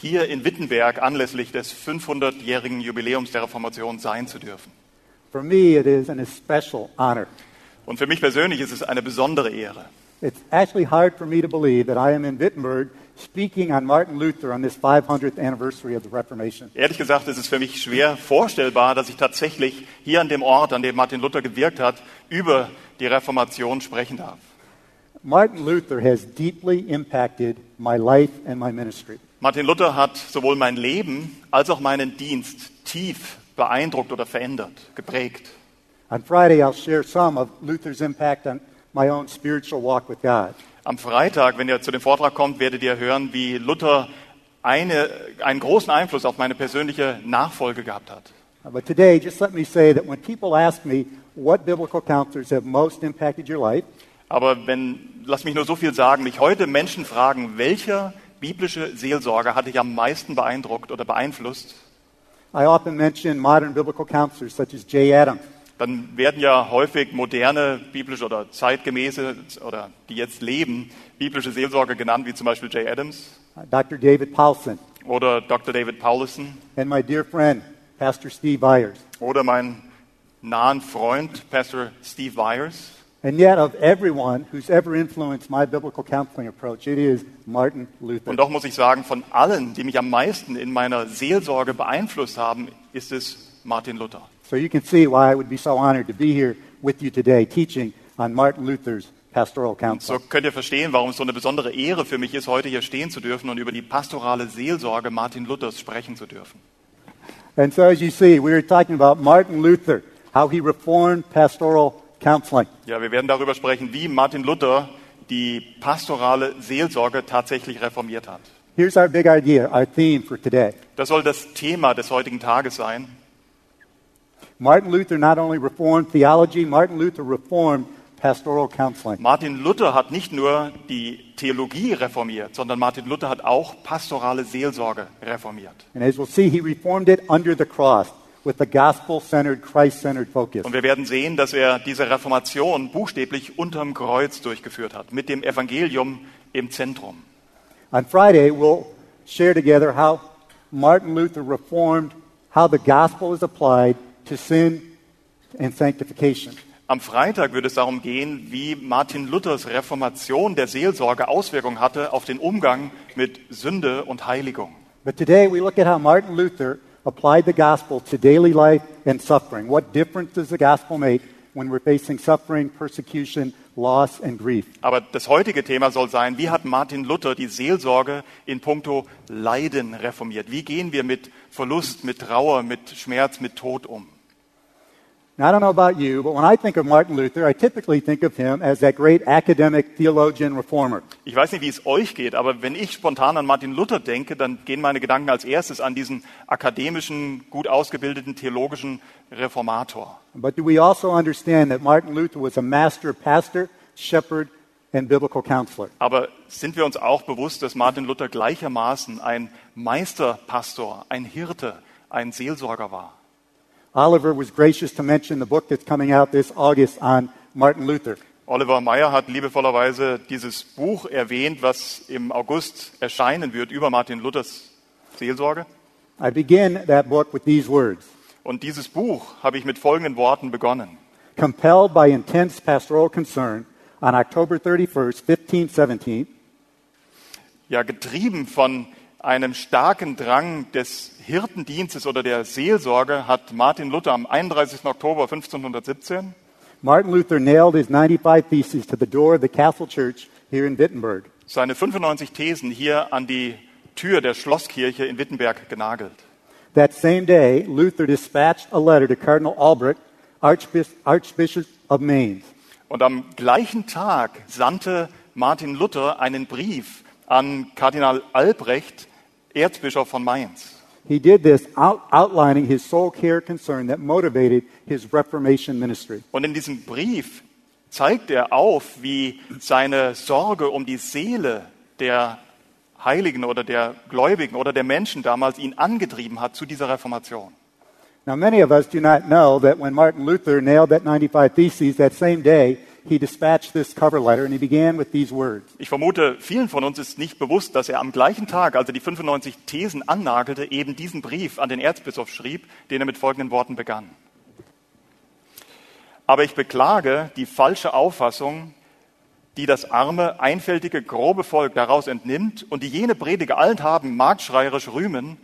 hier in Wittenberg anlässlich des 500-jährigen Jubiläums der Reformation sein zu dürfen. For me, it is an especial honor. Und für mich persönlich ist es eine besondere Ehre. It's actually hard for me to believe that I am in Wittenberg speaking on Martin Luther on this 500th anniversary of the Reformation. Ehrlich gesagt ist es für mich schwer vorstellbar, dass ich tatsächlich hier an dem Ort, an dem Martin Luther gewirkt hat, über die Reformation sprechen darf. Martin Luther has deeply impacted my life and my ministry. Martin Luther hat sowohl mein Leben als auch meinen Dienst tief beeindruckt oder verändert, geprägt. On Friday, I'll share some of Luther's impact on my own spiritual walk with God. Am Freitag, wenn ihr zu dem Vortrag kommt, werdet ihr hören, wie Luther eine, einen großen Einfluss auf meine persönliche Nachfolge gehabt hat. But today, just let me say that when people ask me what biblical counselors have most impacted your life, Aber wenn, lass mich nur so viel sagen, mich heute Menschen fragen, welcher biblische Seelsorger hat dich am meisten beeindruckt oder beeinflusst, I often mention modern biblical counselors such as Jay Adams, dann werden ja häufig moderne biblische oder zeitgemäße oder die jetzt leben, biblische Seelsorger genannt, wie zum Beispiel Jay Adams uh, Dr. David Paulson, oder Dr. David Paulison and my dear friend, Pastor Steve Byers. oder mein nahen Freund, Pastor Steve Byers. And yet, of everyone who's ever influenced my biblical counseling approach, it is Martin Luther. Und doch muss ich sagen, von allen, die mich am meisten in meiner Seelsorge beeinflusst haben, ist es Martin Luther. So you can see why I would be so honored to be here with you today teaching on Martin Luther's pastoral So counsel. könnt ihr verstehen, warum es so eine besondere Ehre für mich ist, heute hier stehen zu dürfen und über die pastorale Seelsorge Martin Luthers sprechen zu dürfen. And so, as you see, we are talking about Martin Luther, how he reformed pastoral counseling. Ja, wir werden darüber sprechen, wie Martin Luther die pastorale Seelsorge tatsächlich reformiert hat. Here's our big idea, our theme for today. Das soll das Thema des heutigen Tages sein. Martin Luther not only reformed theology, Martin Luther reformed pastoral counseling. Martin Luther hat nicht nur die Theologie reformiert, sondern Martin Luther hat auch pastorale Seelsorge reformiert. And as we'll see, he reformed it under the cross with a gospel centered, Christ centered focus. Und wir werden sehen, dass er diese Reformation buchstäblich unterm Kreuz durchgeführt hat, mit dem Evangelium im Zentrum. On Friday, we'll share together how Martin Luther reformed how the gospel is applied to sin and sanctification. Am Freitag wird es darum gehen, wie Martin Luthers Reformation der Seelsorge Auswirkungen hatte auf den Umgang mit Sünde und Heiligung. But today, we look at how Martin Luther applied the gospel to daily life and suffering. What difference does the gospel make when we're facing suffering, persecution, loss, and grief? Aber das heutige Thema soll sein, wie hat Martin Luther die Seelsorge in puncto Leiden reformiert? Wie gehen wir mit Verlust, mit Trauer, mit Schmerz, mit Tod um? Now, I don't know about you, but when I think of Martin Luther, I typically think of him as that great academic theologian reformer. Ich weiß nicht, wie es euch geht, aber wenn ich spontan an Martin Luther denke, dann gehen meine Gedanken als erstes an diesen akademischen, gut ausgebildeten theologischen Reformator. But do we also understand that Martin Luther was a master pastor, shepherd, and biblical counselor? Aber sind wir uns auch bewusst, dass Martin Luther gleichermaßen ein Meisterpastor, ein Hirte, ein Seelsorger war? Oliver was gracious to mention the book that's coming out this August on Martin Luther. Oliver Meyer hat liebevollerweise dieses Buch erwähnt, was im August erscheinen wird über Martin Luthers Seelsorge. I begin that book with these words Und dieses Buch habe ich mit folgenden Worten begonnen. Compelled by intense pastoral concern, on October 31st, 1517, Ja, getrieben von einem starken Drang des Hirtendienstes oder der Seelsorge hat Martin Luther am 31. Oktober 1517 Martin Luther nailed his 95 theses to the door of the Castle Church here in Wittenberg. seine 95 Thesen hier an die Tür der Schlosskirche in Wittenberg genagelt. That same day, Luther dispatched a letter to Cardinal Albrecht, Archbis- Archbishop of Mainz. Und am gleichen Tag sandte Martin Luther einen Brief an Kardinal Albrecht Erzbischof von Mainz. He did this out, outlining his soul care concern that motivated his Reformation ministry. Und in diesem Brief zeigt er auf, wie seine Sorge um die Seele der Heiligen oder der Gläubigen oder der Menschen damals ihn angetrieben hat zu dieser Reformation. Now, many of us do not know that when Martin Luther nailed that 95 Theses that same day, he dispatched this cover letter and he began with these words Ich vermute, vielen von uns ist nicht bewusst, dass er am gleichen Tag, als er die 95 Thesen annagelte, eben diesen Brief an den Erzbischof schrieb, den er mit folgenden Worten begann. Aber ich beklage die falsche Auffassung, die das arme, einfältige, grobe Volk daraus entnimmt und die jene Prediger allenthalben marktschreierisch rühmen,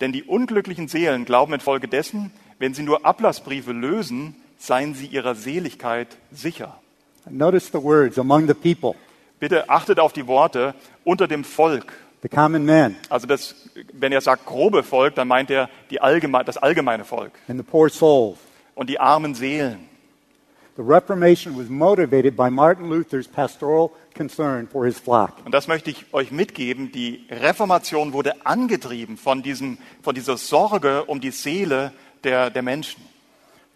denn die unglücklichen Seelen glauben infolgedessen, wenn sie nur Ablassbriefe lösen, seien sie ihrer Seligkeit sicher. Notice the words among the people, Bitte achtet auf die Worte unter dem Volk. the common men, Also das, wenn er sagt grobe Volk, dann meint er die allgeme, das allgemeine Volk and the poor souls. und die armen Seelen. The Reformation was motivated by Martin Luther's pastoral concern for his flock. Und das möchte ich euch mitgeben. Die Reformation wurde angetrieben von, diesem, von dieser Sorge um die Seele der, der Menschen.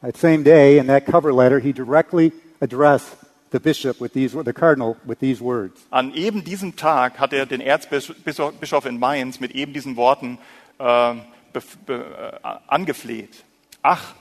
That same day, in that cover letter, he directly addressed the bishop with these, the cardinal, with these words. An eben diesem Tag hat er den Erzbischof Bischof in Mainz mit eben diesen Worten äh, äh, angefleht. Ach,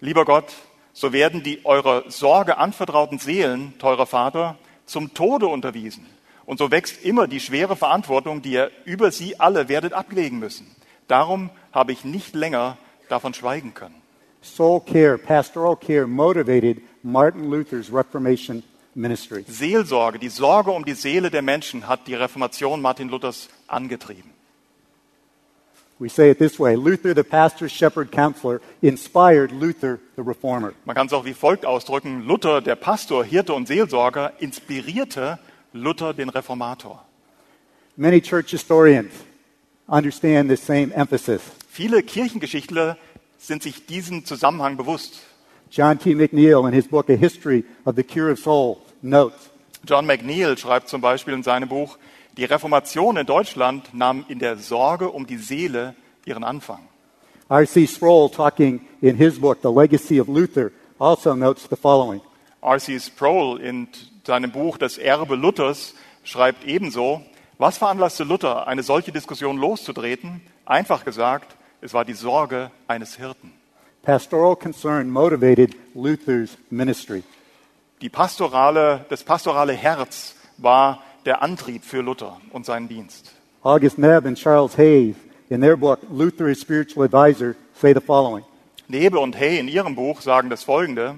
lieber Gott, so werden die eurer Sorge anvertrauten Seelen, teurer Vater, zum Tode unterwiesen. Und so wächst immer die schwere Verantwortung, die ihr über sie alle werdet ablegen müssen. Darum habe ich nicht länger davon schweigen können. Soul care, pastoral care motivated Martin Luther's Reformation ministry. Seelsorge, die Sorge um die Seele der Menschen hat die Reformation Martin Luthers angetrieben. We say it this way Luther, the pastor, shepherd, counselor, inspired Luther, the reformer. Man kann es auch wie folgt ausdrücken. Luther, der Pastor, Hirte und Seelsorger, inspirierte Luther, den Reformator. Many church historians understand this same emphasis. Viele Kirchengeschichtler sind sich diesen Zusammenhang bewusst. John T. McNeil, in his book, A History of the Cure of Souls, notes John McNeil schreibt zum Beispiel in seinem Buch, die Reformation in Deutschland nahm in der Sorge um die Seele ihren Anfang. R.C. Sproul, talking in his book, The Legacy of Luther, also notes the following R.C. Sproul in seinem Buch Das Erbe Luthers schreibt ebenso, was veranlasste Luther, eine solche Diskussion loszutreten? Einfach gesagt, es war die Sorge eines Hirten. Pastoral concern motivated Luther's ministry. Die pastorale, das pastorale Herz war der Antrieb für Luther und seinen Dienst. August Nebb and Charles Hayes, in their book, Luther is Spiritual Advisor, say the following Nebe und Hay in ihrem Buch sagen das Folgende.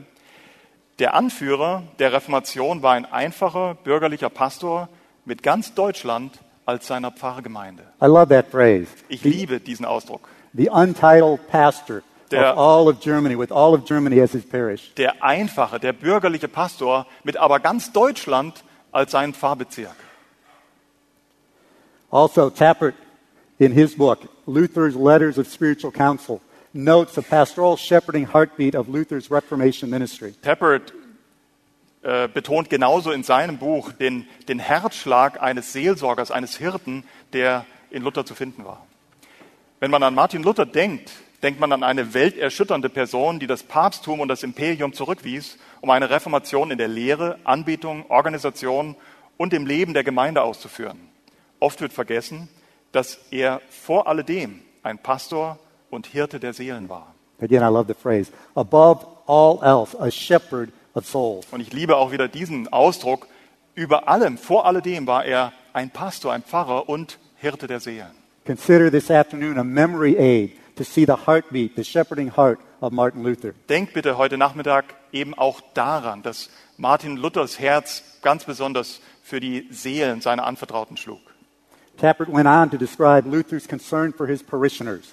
Der Anführer der Reformation war ein einfacher bürgerlicher Pastor mit ganz Deutschland als seiner Pfarrgemeinde. I love that phrase. Ich The, liebe diesen Ausdruck. the untitled pastor Der- of all of Germany, with all of Germany as his parish. Der einfache, der bürgerliche Pastor mit aber ganz Deutschland als seinen Pfarrbezirk. Also, Tappert, in his book, Luther's Letters of Spiritual Counsel, notes the pastoral shepherding heartbeat of Luther's Reformation ministry. Tappert äh, betont genauso in seinem Buch den, den Herzschlag eines Seelsorgers, eines Hirten, der in Luther zu finden war. Wenn man an Martin Luther denkt, denkt man an eine welterschütternde Person, die das Papsttum und das Imperium zurückwies, um eine Reformation in der Lehre, Anbetung, Organisation und im Leben der Gemeinde auszuführen. Oft wird vergessen, dass er vor alledem ein Pastor und Hirte der Seelen war. Again, I love the phrase. Above all else, a shepherd of souls. Und ich liebe auch wieder diesen Ausdruck. Über allem, vor alledem war er ein Pastor, ein Pfarrer und Hirte der Seelen. Consider this afternoon a memory aid to see the heartbeat, the shepherding heart of Martin Luther. Denkt bitte heute Nachmittag eben auch daran, dass Martin Luthers Herz ganz besonders für die Seelen seiner Anvertrauten schlug. Tappert went on to describe Luther's concern for his parishioners.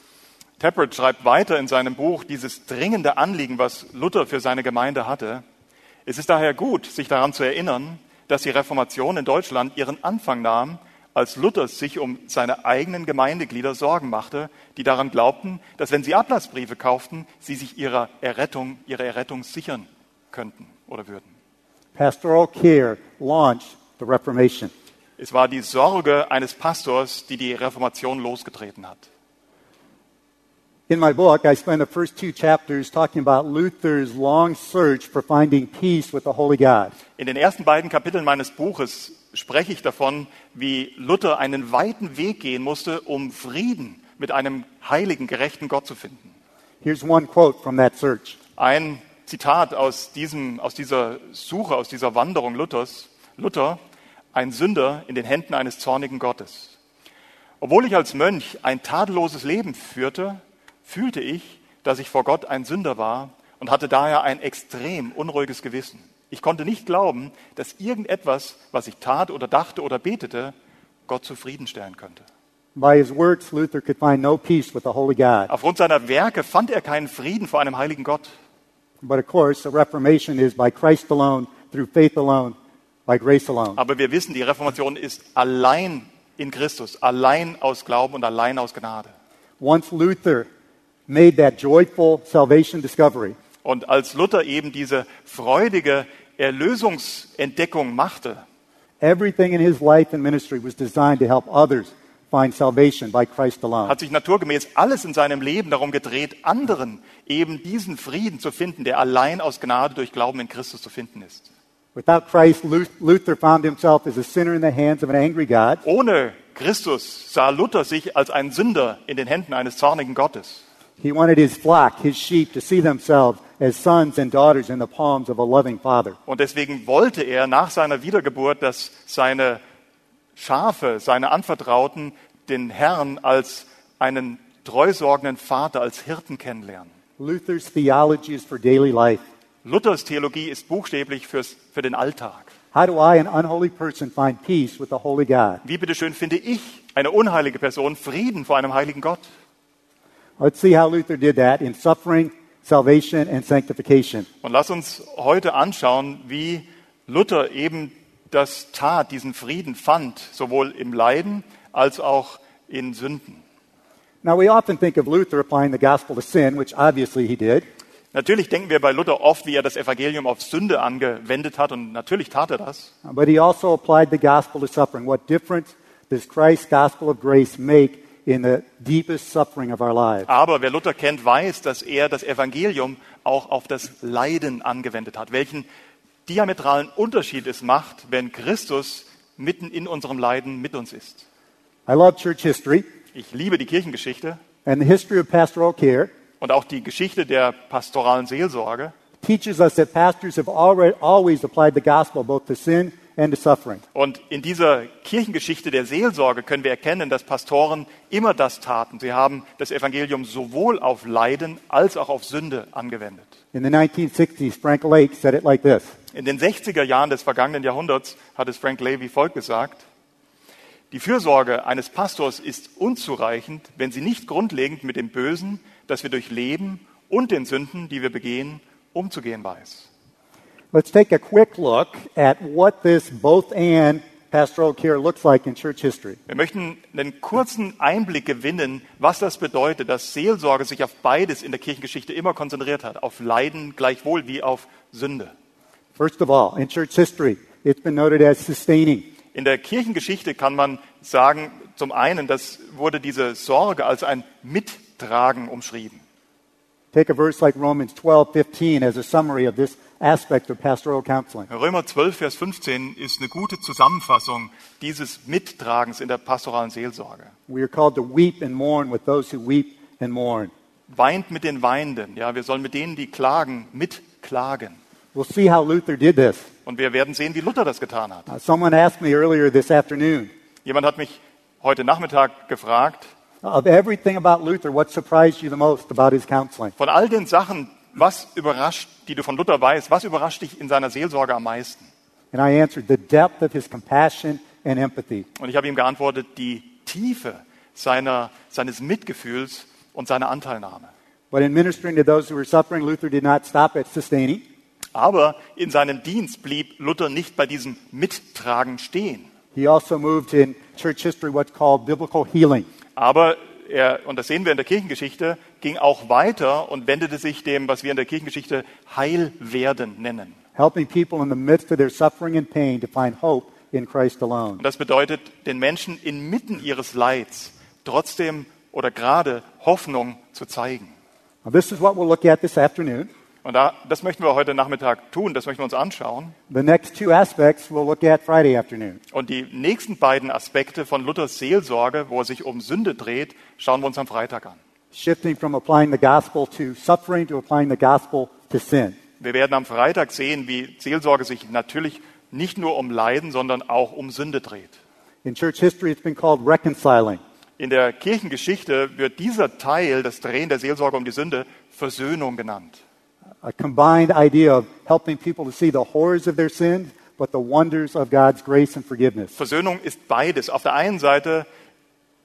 Tappert schreibt weiter in seinem Buch dieses dringende Anliegen, was Luther für seine Gemeinde hatte. Es ist daher gut, sich daran zu erinnern, dass die Reformation in Deutschland ihren Anfang nahm, als Luther sich um seine eigenen Gemeindeglieder Sorgen machte, die daran glaubten, dass wenn sie Ablassbriefe kauften, sie sich ihrer Errettung, ihre Errettung sichern könnten oder würden. Pastoral care launched the Reformation. Es war die Sorge eines Pastors, die die Reformation losgetreten hat. In my book, I spend the first two chapters talking about Luther's long search for finding peace with the Holy God. In den ersten beiden Kapiteln meines Buches spreche ich davon, wie Luther einen weiten Weg gehen musste, um Frieden mit einem heiligen, gerechten Gott zu finden. Here's one quote from that search. Ein Zitat aus, diesem, aus dieser Suche, aus dieser Wanderung Luthers. Luther, ein Sünder in den Händen eines zornigen Gottes. Obwohl ich als Mönch ein tadelloses Leben führte, fühlte ich, dass ich vor Gott ein Sünder war und hatte daher ein extrem unruhiges Gewissen. Ich konnte nicht glauben, dass irgendetwas, was ich tat oder dachte oder betete, Gott zufriedenstellen könnte. By his works, Luther could find no peace with the Holy God. Aufgrund seiner Werke fand er keinen Frieden vor einem heiligen Gott. But of course, the Reformation is by Christ alone, through faith alone, by grace alone. Aber wir wissen, die Reformation ist allein in Christus, allein aus Glauben und allein aus Gnade. Once Luther made that joyful salvation discovery, Und als Luther eben diese freudige Erlösungsentdeckung machte, everything in his life and ministry was designed to help others find salvation by Christ alone. hat sich naturgemäß alles in seinem Leben darum gedreht, anderen eben diesen Frieden zu finden, der allein aus Gnade durch Glauben in Christus zu finden ist. Without Christ, Lu- Luther found himself as a sinner in the hands of an angry God. Ohne Christus sah Luther sich als ein Sünder in den Händen eines zornigen Gottes. He wanted his flock, his sheep, to see themselves as sons and daughters in the palms of a loving Father. Und deswegen wollte er nach seiner Wiedergeburt, dass seine Schafe, seine Anvertrauten den Herrn als einen treusorgenden Vater, als Hirten kennenlernen. Luther's theology is for daily life. Luthers Theologie ist buchstäblich fürs, für den Alltag. How do I, an unholy person, find peace with the holy God? Wie bitteschön finde ich, eine unheilige Person, Frieden vor einem heiligen Gott? Let's see how Luther did that in suffering, salvation, and sanctification. Und lass uns heute anschauen, wie Luther eben das tat, diesen Frieden fand, sowohl im Leiden als auch in Sünden. Now, we often think of Luther applying the gospel to sin, which obviously he did. Natürlich denken wir bei Luther oft, wie er das Evangelium auf Sünde angewendet hat, und natürlich tat er das. But he also applied the gospel to suffering. What difference does Christ's gospel of grace make in the deepest suffering of our lives? Aber wer Luther kennt, weiß, dass er das Evangelium auch auf das Leiden angewendet hat. Welchen diametralen Unterschied es macht, wenn Christus mitten in unserem Leiden mit uns ist. I love church history Ich liebe die Kirchengeschichte and the history of pastoral care und auch die Geschichte der pastoralen Seelsorge. teaches us that pastors have already, always applied the gospel both to sin. Und in dieser Kirchengeschichte der Seelsorge können wir erkennen, dass Pastoren immer das taten. Sie haben das Evangelium sowohl auf Leiden als auch auf Sünde angewendet. In the 1960s, Frank Lake said it like this In den 60er Jahren des vergangenen Jahrhunderts hat es Frank Levy folgt gesagt, die Fürsorge eines Pastors ist unzureichend, wenn sie nicht grundlegend mit dem Bösen, das wir durchleben und den Sünden, die wir begehen, umzugehen weiß. Let's take a quick look at what this both and pastoral care looks like in church history. Wir möchten einen kurzen Einblick gewinnen, was das bedeutet, dass Seelsorge sich auf beides in der Kirchengeschichte immer konzentriert hat, auf Leiden gleichwohl wie auf Sünde. First of all, in church history, it's been noted as sustaining. In der Kirchengeschichte kann man sagen, zum einen, das wurde diese Sorge als ein Mittragen umschrieben. Take a verse like Romans 12, 15 as a summary of this aspect of pastoral counseling. Römer 12, Vers 15 ist eine gute Zusammenfassung dieses Mittragens in der pastoralen Seelsorge. We are called to weep and mourn with those who weep and mourn. Weint mit den Weinenden. Ja, wir sollen mit denen, die klagen, mitklagen. We'll see how Luther did this. Und wir werden sehen, wie Luther das getan hat. Uh, someone asked me earlier this afternoon, Jemand hat mich heute Nachmittag gefragt, of everything about Luther, what surprised you the most about his counseling? von all den Sachen, was überrascht, die du von Luther weißt, was überrascht dich in seiner Seelsorge am meisten? And I answered, the depth of his compassion and empathy. Und ich habe ihm geantwortet, die Tiefe seiner, seines Mitgefühls und seiner Anteilnahme. But in ministering to those who were suffering, Luther did not stop at sustaining. Aber in seinem Dienst blieb Luther nicht bei diesem Mittragen stehen. He also moved in church history what's called biblical healing. Aber er, und das sehen wir in der Kirchengeschichte, ging auch weiter und wendete sich dem, was wir in der Kirchengeschichte Heilwerden nennen. helping people in the midst of their suffering and pain to find hope in Christ alone. Und das bedeutet, den Menschen inmitten ihres Leids trotzdem oder gerade Hoffnung zu zeigen. Now, this is what we'll look at this afternoon. Und da, das möchten wir heute Nachmittag tun, das möchten wir uns anschauen. The next two aspects we'll look at Friday afternoon. Und die nächsten beiden Aspekte von Luthers Seelsorge, wo es sich um Sünde dreht, schauen wir uns am Freitag an. Shifting from applying the gospel to suffering to applying the gospel to sin. Wir werden am Freitag sehen, wie Seelsorge sich natürlich nicht nur um Leiden, sondern auch um Sünde dreht. In church history, it's been called reconciling. In der Kirchengeschichte wird dieser Teil, das Drehen der Seelsorge um die Sünde, Versöhnung genannt. A combined idea of helping people to see the horrors of their sins, but the wonders of God's grace and forgiveness. Versöhnung ist beides. Auf der einen Seite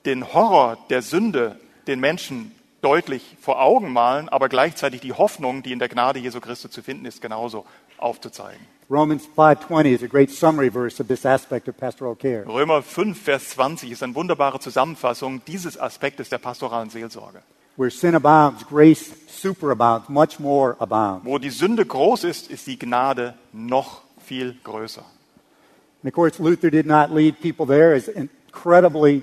den Horror der Sünde den Menschen deutlich vor Augen malen, aber gleichzeitig die Hoffnung, die in der Gnade Jesu Christi zu finden ist, genauso aufzuzeigen. Romans 5:20 is a great summary verse of this aspect of pastoral care. Römer 5, Vers 20 ist eine wunderbare Zusammenfassung dieses Aspektes der pastoralen Seelsorge. Where sin abounds, grace superabounds, much more abounds. Wo die Sünde groß ist, ist die Gnade noch viel größer. And of course, Luther did not lead people there as incredibly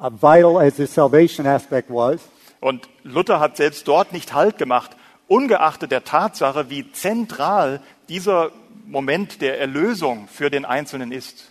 uh, vital as this salvation aspect was. Und Luther hat selbst dort nicht Halt gemacht, ungeachtet der Tatsache, wie zentral dieser Moment der Erlösung für den Einzelnen ist.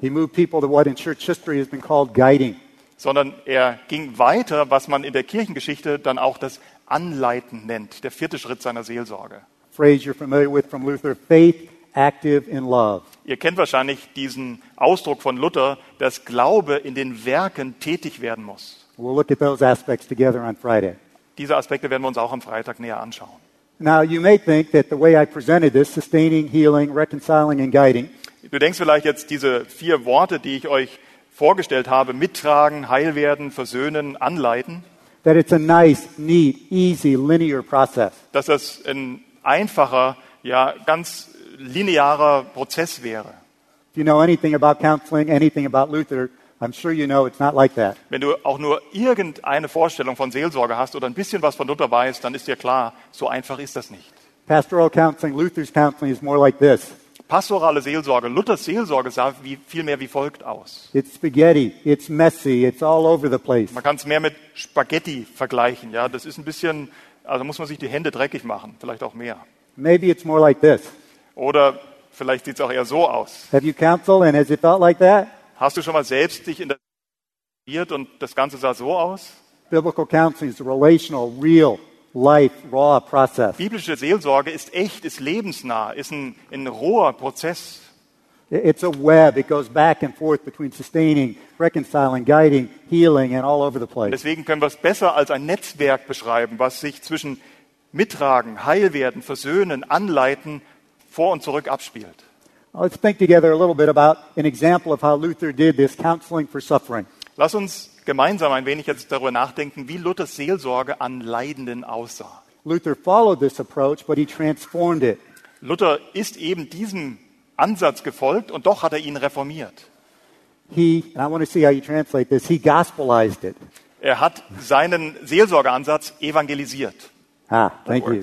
He moved people to what in church history has been called guiding. Sondern er ging weiter, was man in der Kirchengeschichte dann auch das Anleiten nennt, der vierte Schritt seiner Seelsorge. Phrase you're familiar with from Luther faith active in love. Ihr kennt wahrscheinlich diesen Ausdruck von Luther, dass Glaube in den Werken tätig werden muss. We'll look at those aspects together on Friday. Diese Aspekte werden wir uns auch am Freitag näher anschauen. Now, you may think that the way I presented this, sustaining, healing, reconciling, and guiding, Du denkst vielleicht jetzt diese vier Worte, die ich euch vorgestellt habe, mittragen, heil werden, versöhnen, anleiten, that it's a nice, neat, easy, linear process. dass das ein einfacher, ja, ganz linearer Prozess wäre. If you know anything about counseling, anything about Luther, I'm sure you know it's not like that. Wenn du auch nur irgendeine Vorstellung von Seelsorge hast oder ein bisschen was von Luther weißt, dann ist dir klar, so einfach ist das nicht. Pastoral counseling, Luther's counseling is more like this Pastorale Seelsorge, Luthers Seelsorge sah wie, viel mehr wie folgt aus. it's spaghetti, it's messy, it's all over the place. Man kann es mehr mit Spaghetti vergleichen. Ja, das ist ein bisschen, also muss man sich die Hände dreckig machen, vielleicht auch mehr. Maybe it's more like this. Oder vielleicht sieht es auch eher so aus. Have you counseled and has it felt like that? Hast du schon mal selbst dich in der und das Ganze sah so aus? Biblical counseling is relational, real, life, raw process. Biblische Seelsorge ist echt, ist lebensnah, ist ein, ein roher Prozess. It's a web. It goes back and forth between sustaining, reconciling, guiding, healing, and all over the place. Deswegen können wir es besser als ein Netzwerk beschreiben, was sich zwischen Mittragen, Heilwerden, Versöhnen, Anleiten vor und zurück abspielt. Let's think together a little bit about an example of how Luther did this counseling for suffering. Lass uns gemeinsam ein wenig jetzt darüber nachdenken, wie Luthers Seelsorge an Leidenden aussah. Luther followed this approach, but he transformed it. Luther ist eben diesem Ansatz gefolgt und doch hat er ihn reformiert. He, and I want to see how you translate this, he gospelized it. Er hat seinen Seelsorgeansatz evangelisiert. Ah, thank you.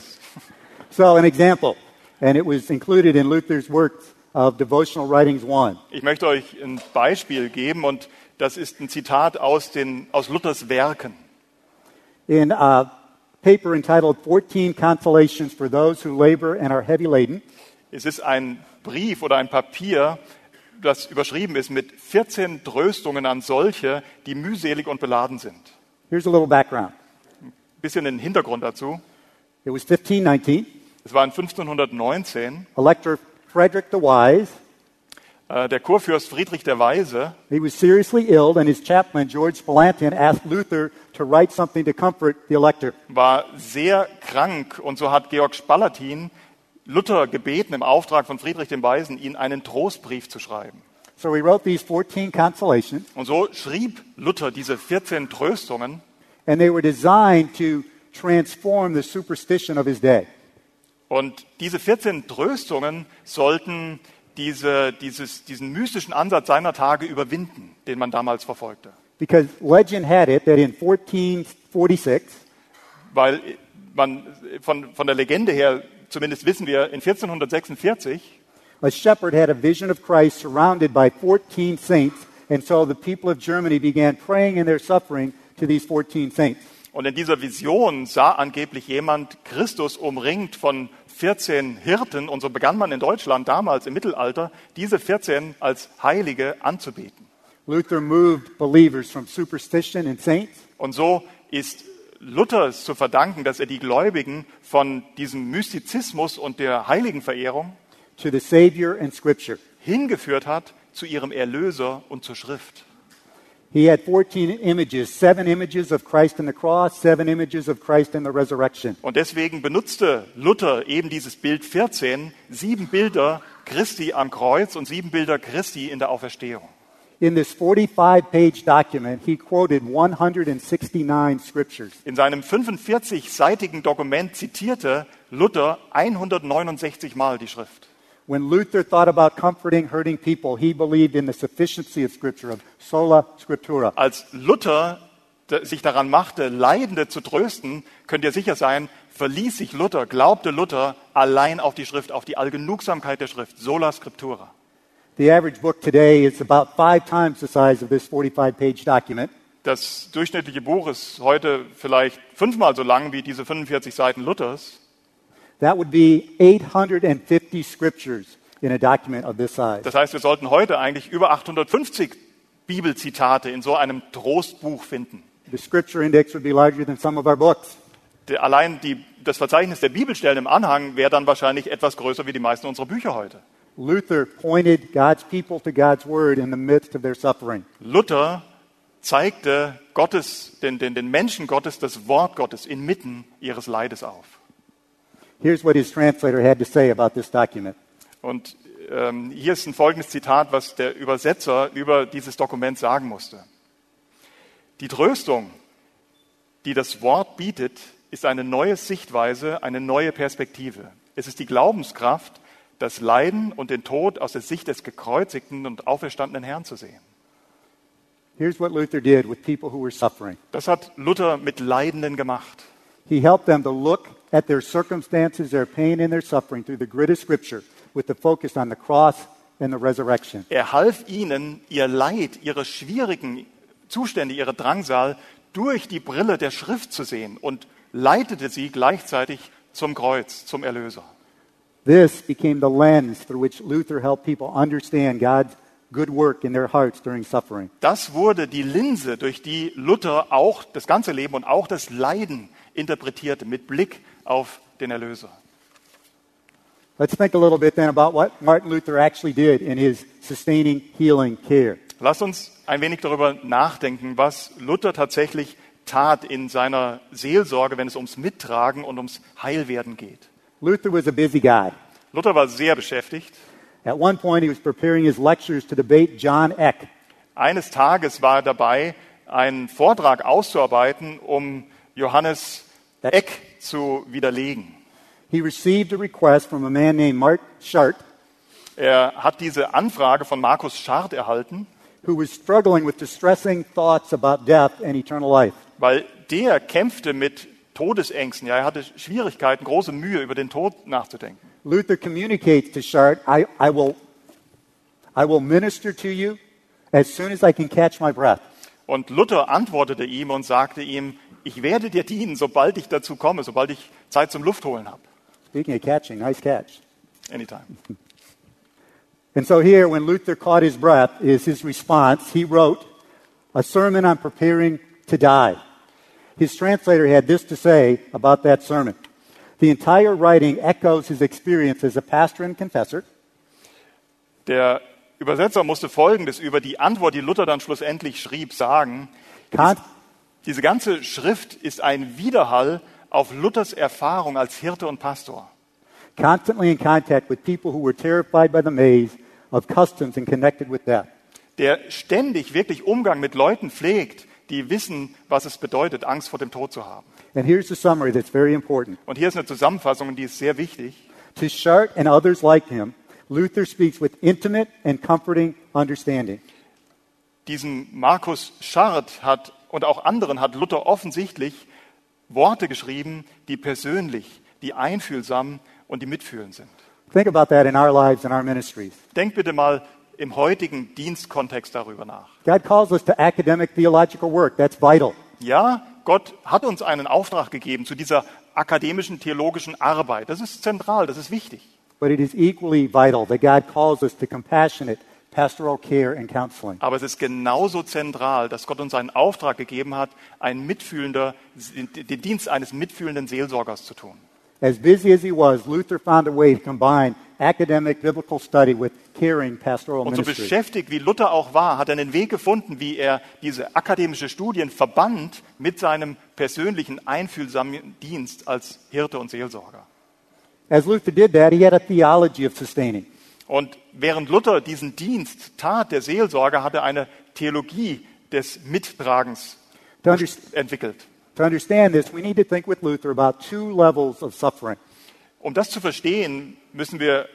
So, an example, and it was included in Luther's works of Devotional Writings 1. Ich möchte euch ein Beispiel geben und das ist ein Zitat aus, den, aus Luthers Werken. In a paper entitled 14 Consolations for Those Who Labor and Are Heavy Laden, Es ist ein Brief oder ein Papier, das überschrieben ist mit 14 Tröstungen an solche, die mühselig und beladen sind. here's a little background. Bisschen den Hintergrund dazu. It was 1519. Es war in 1519. Elector Frederick the Wise, der Kurfürst Friedrich der Weise he was seriously ill, and his chaplain, George Spalatin, asked Luther to write something to comfort the elector. war sehr krank und so hat Georg Spalatin Luther gebeten, im Auftrag von Friedrich dem Weisen, ihn einen Trostbrief zu schreiben. So he wrote these 14 consolations, Und so schrieb Luther diese 14 Tröstungen and they were designed to transform the superstition of his day. und diese 14 Tröstungen sollten diese, dieses, diesen mystischen Ansatz seiner Tage überwinden, den man damals verfolgte. Because legend had it that in 1446, Weil man von, von der Legende her, zumindest wissen wir, in 1446 a shepherd had a vision of Christ surrounded by 14 saints, and so the people of Germany began praying in their suffering to these 14 saints. Und in dieser Vision sah angeblich jemand Christus umringt von 14 Hirten. Und so begann man in Deutschland damals im Mittelalter, diese 14 als Heilige anzubeten. Luther moved believers from superstition and saints Und so ist Luther es zu verdanken, dass er die Gläubigen von diesem Mystizismus und der Heiligenverehrung to the Savior and Scripture. hingeführt hat zu ihrem Erlöser und zur Schrift. He had 14 images, seven images of Christ in the cross, seven images of Christ in the resurrection. Und deswegen benutzte Luther eben dieses Bild 14, sieben Bilder Christi am Kreuz und sieben Bilder Christi in der Auferstehung. In this 45 page document, he quoted 169 scriptures. In seinem 45-seitigen Dokument zitierte Luther 169 Mal die Schrift. When Luther thought about comforting hurting people, he believed in the sufficiency of Scripture, of sola scriptura. Als Luther sich daran machte, Leidende zu trösten, könnt ihr sicher sein, verließ sich Luther, glaubte Luther allein auf die Schrift, auf die Allgenugsamkeit der Schrift, sola scriptura. The average book today is about five times the size of this 45 page document. Das durchschnittliche Buch ist heute vielleicht fünfmal so lang wie diese 45 Seiten Luthers. That would be 850 scriptures in a document of this size. Das heißt, wir sollten heute eigentlich über 850 Bibelzitate in so einem Trostbuch finden. The scripture index would be larger than some of our books. Allein die, das Verzeichnis der Bibelstellen im Anhang wäre dann wahrscheinlich etwas größer wie die meisten unserer Bücher heute. Luther pointed God's people to God's word in the midst of their suffering. Luther zeigte Gottes, den, den, den Menschen Gottes das Wort Gottes inmitten ihres Leides auf. Here's what his translator had to say about this document. Und ähm, hier ist ein folgendes Zitat, was der Übersetzer über dieses Dokument sagen musste. Die Tröstung, die das Wort bietet, ist eine neue Sichtweise, eine neue Perspektive. Es ist die Glaubenskraft, das Leiden und den Tod aus der Sicht des gekreuzigten und auferstandenen Herrn zu sehen. Here's what Luther did with people who were suffering. Das hat Luther mit Leidenden gemacht. He helped them to look at their circumstances, their pain, and their suffering through the grid of Scripture with the focus on the cross and the resurrection. Er half ihnen, ihr Leid, ihre schwierigen Zustände, ihre Drangsal durch die Brille der Schrift zu sehen und leitete sie gleichzeitig zum Kreuz, zum Erlöser. This became the lens through which Luther helped people understand God's good work in their hearts during suffering. Das wurde die Linse, durch die Luther auch das ganze Leben und auch das Leiden interpretierte, mit Blick auf den Erlöser. Let's think a little bit then about what Martin Luther actually did in his sustaining, healing care. Lasst uns ein wenig darüber nachdenken, was Luther tatsächlich tat in seiner Seelsorge, wenn es ums Mittragen und ums Heilwerden geht. Luther was a busy guy. Luther war sehr beschäftigt. At one point, he was preparing his lectures to debate John Eck. Eines Tages war er dabei, einen Vortrag auszuarbeiten, um Johannes Eck zu widerlegen. He received a request from a man named Mark Shart, Er hat diese Anfrage von Markus Schart erhalten, who was struggling with distressing thoughts about death and eternal life. weil der kämpfte mit Todesängsten. Ja, er hatte Schwierigkeiten, große Mühe, über den Tod nachzudenken. Luther communicates to Shart, I, I, will, I will minister to you as soon as I can catch my breath. Und Luther antwortete ihm und sagte ihm, ich werde dir dienen, sobald ich dazu komme, sobald ich Zeit zum Luftholen habe. Speaking of catching, nice catch. Anytime. And so here, when Luther caught his breath, is his response. He wrote a sermon on preparing to die. His translator had this to say about that sermon. The entire writing echoes his experience as a pastor and confessor. Der Übersetzer musste Folgendes über die Antwort, die Luther dann schlussendlich schrieb, sagen. Con- Diese ganze Schrift ist ein Widerhall auf Luthers Erfahrung als Hirte und Pastor. constantly in contact with people who were terrified by the maze of customs and connected with death. Der ständig wirklich Umgang mit Leuten pflegt, die wissen, was es bedeutet, Angst vor dem Tod zu haben. And here's the summary that's very important. Und hier ist eine Zusammenfassung, die ist sehr wichtig. To Shart and others like him, Luther speaks with intimate and comforting understanding. Diesen Markus Schart hat und auch anderen hat Luther offensichtlich Worte geschrieben, die persönlich, die einfühlsam und die mitfühlend sind. Think about that in our lives and our ministries. Denkt bitte mal im heutigen Dienstkontext darüber nach. God calls us to academic theological work. That's vital. Ja, Gott hat uns einen Auftrag gegeben zu dieser akademischen theologischen Arbeit. Das ist zentral, das ist wichtig. But it is equally vital that God calls us to compassionate pastoral care and counseling. Aber es ist genauso zentral, dass Gott uns einen Auftrag gegeben hat, ein mitfühlender, den Dienst eines mitfühlenden Seelsorgers zu tun. As busy as he was, Luther found a way to combine academic biblical study with caring pastoral Und so ministry. beschäftigt, wie Luther auch war, hat er einen Weg gefunden, wie er diese akademische Studien verband mit seinem persönlichen, einfühlsamen Dienst als Hirte und Seelsorger. As Luther did that, he had a theology of sustaining. Und während Luther diesen Dienst tat, der Seelsorger, hat er eine Theologie des Mittragens entwickelt. to understand this, we need to think with Luther about two levels of suffering. Um das zu verstehen, müssen wir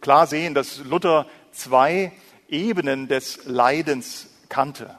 klar sehen, dass Luther zwei Ebenen des Leidens kannte.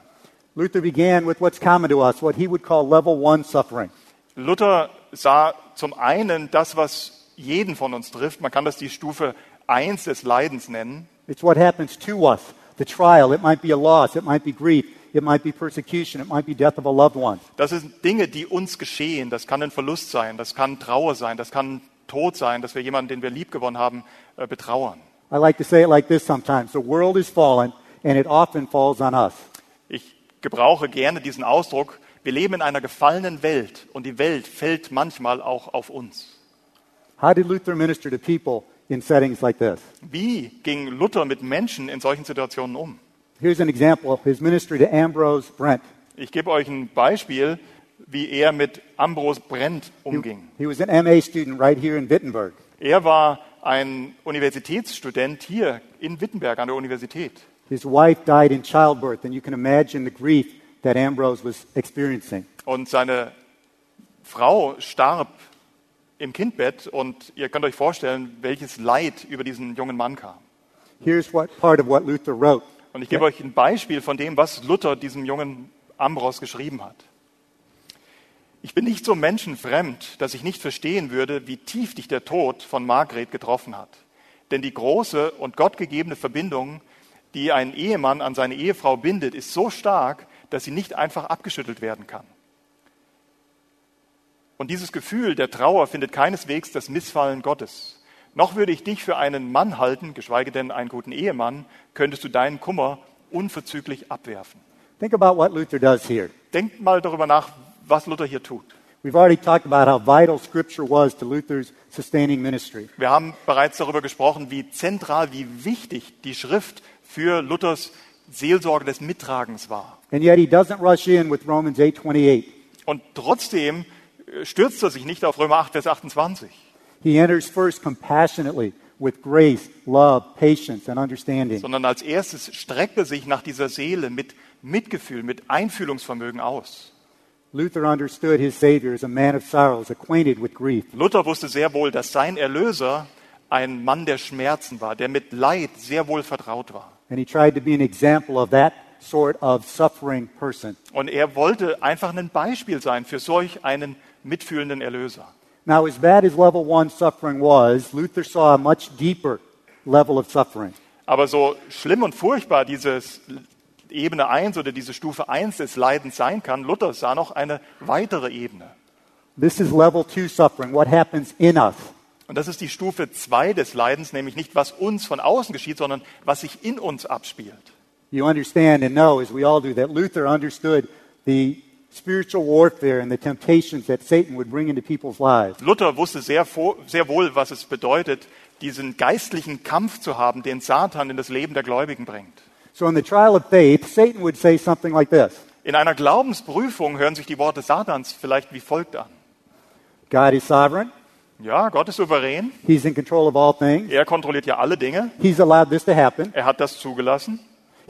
Luther began with what's common to us, what he would call level one suffering. Luther sah zum einen das, was jeden von uns trifft. Man kann das die Stufe 1 des Leidens nennen. It's what happens to us, the trial. It might be a loss, it might be grief, it might be persecution, it might be death of a loved one. Das sind Dinge, die uns geschehen. Das kann ein Verlust sein, das kann Trauer sein, das kann Tod sein, dass wir jemanden, den wir liebgewonnen haben, äh, betrauern. I like to say it like this sometimes the world is fallen, and it often falls on us. Ich gebrauche gerne diesen Ausdruck. Wir leben in einer gefallenen Welt und die Welt fällt manchmal auch auf uns. How did Luther minister to people in settings like this? Wie ging Luther mit Menschen in solchen Situationen um? Here's an example of his ministry to Ambrose Brent. Ich gebe euch ein Beispiel, wie er mit Ambros Brent He, umging. he was an MA student right here in Wittenberg. Er war ein Universitätsstudent hier in Wittenberg an der Universität. His wife died in childbirth, and you can imagine the grief that Ambrose was experiencing. Und seine Frau starb im Kindbett und ihr könnt euch vorstellen, welches Leid über diesen jungen Mann kam. Here's what part of what Luther wrote. Und ich gebe euch ein Beispiel von dem, was Luther diesem jungen Ambros geschrieben hat. Ich bin nicht so menschenfremd, dass ich nicht verstehen würde, wie tief dich der Tod von Margret getroffen hat. Denn die große und gottgegebene Verbindung, die einen Ehemann an seine Ehefrau bindet, ist so stark, dass sie nicht einfach abgeschüttelt werden kann. Und dieses Gefühl der Trauer findet keineswegs das Missfallen Gottes. Noch würde ich dich für einen Mann halten, geschweige denn einen guten Ehemann, könntest du deinen Kummer unverzüglich abwerfen. Think about what Luther does here. Denkt mal darüber nach, was Luther hier tut. We've already talked about how vital Scripture was to Luther's sustaining ministry. Wir haben bereits darüber gesprochen, wie zentral, wie wichtig die Schrift für Luthers Seelsorge des Mittragens war. And yet he doesn't rush in with Romans 8:28. Und trotzdem stürzt er sich nicht auf Römer 8, Vers 28, He enters first compassionately with grace, love, patience, and understanding. sondern als erstes streckt er sich nach dieser Seele mit Mitgefühl, mit Einfühlungsvermögen aus. Luther understood his Savior as a man of sorrows, acquainted with grief. Luther wusste sehr wohl, dass sein Erlöser ein Mann der Schmerzen war, der mit Leid sehr wohl vertraut war. And he tried to be an example of that sort of suffering person. Und er wollte einfach ein Beispiel sein für solch einen mitfühlenden Erlöser. Now, as bad as level one suffering was, Luther saw a much deeper level of suffering. Aber so schlimm und furchtbar dieses Ebene 1 oder diese Stufe 1 des Leidens sein kann, Luther sah noch eine weitere Ebene. This is level two suffering, what happens in us. Und das ist die Stufe 2 des Leidens, nämlich nicht, was uns von außen geschieht, sondern was sich in uns abspielt. You understand and know, as we all do, that Luther understood the spiritual warfare and the temptations that Satan would bring into people's lives. Luther wusste sehr, sehr wohl, was es bedeutet, diesen geistlichen Kampf zu haben, den Satan in das Leben der Gläubigen bringt. So, in the trial of faith, Satan would say something like this In einer Glaubensprüfung hören sich die Worte Satans vielleicht wie folgt an. God is sovereign, Ja, Gott ist souverän. He's in control of all things, Er kontrolliert ja alle Dinge. He's allowed this to happen. Er hat das zugelassen.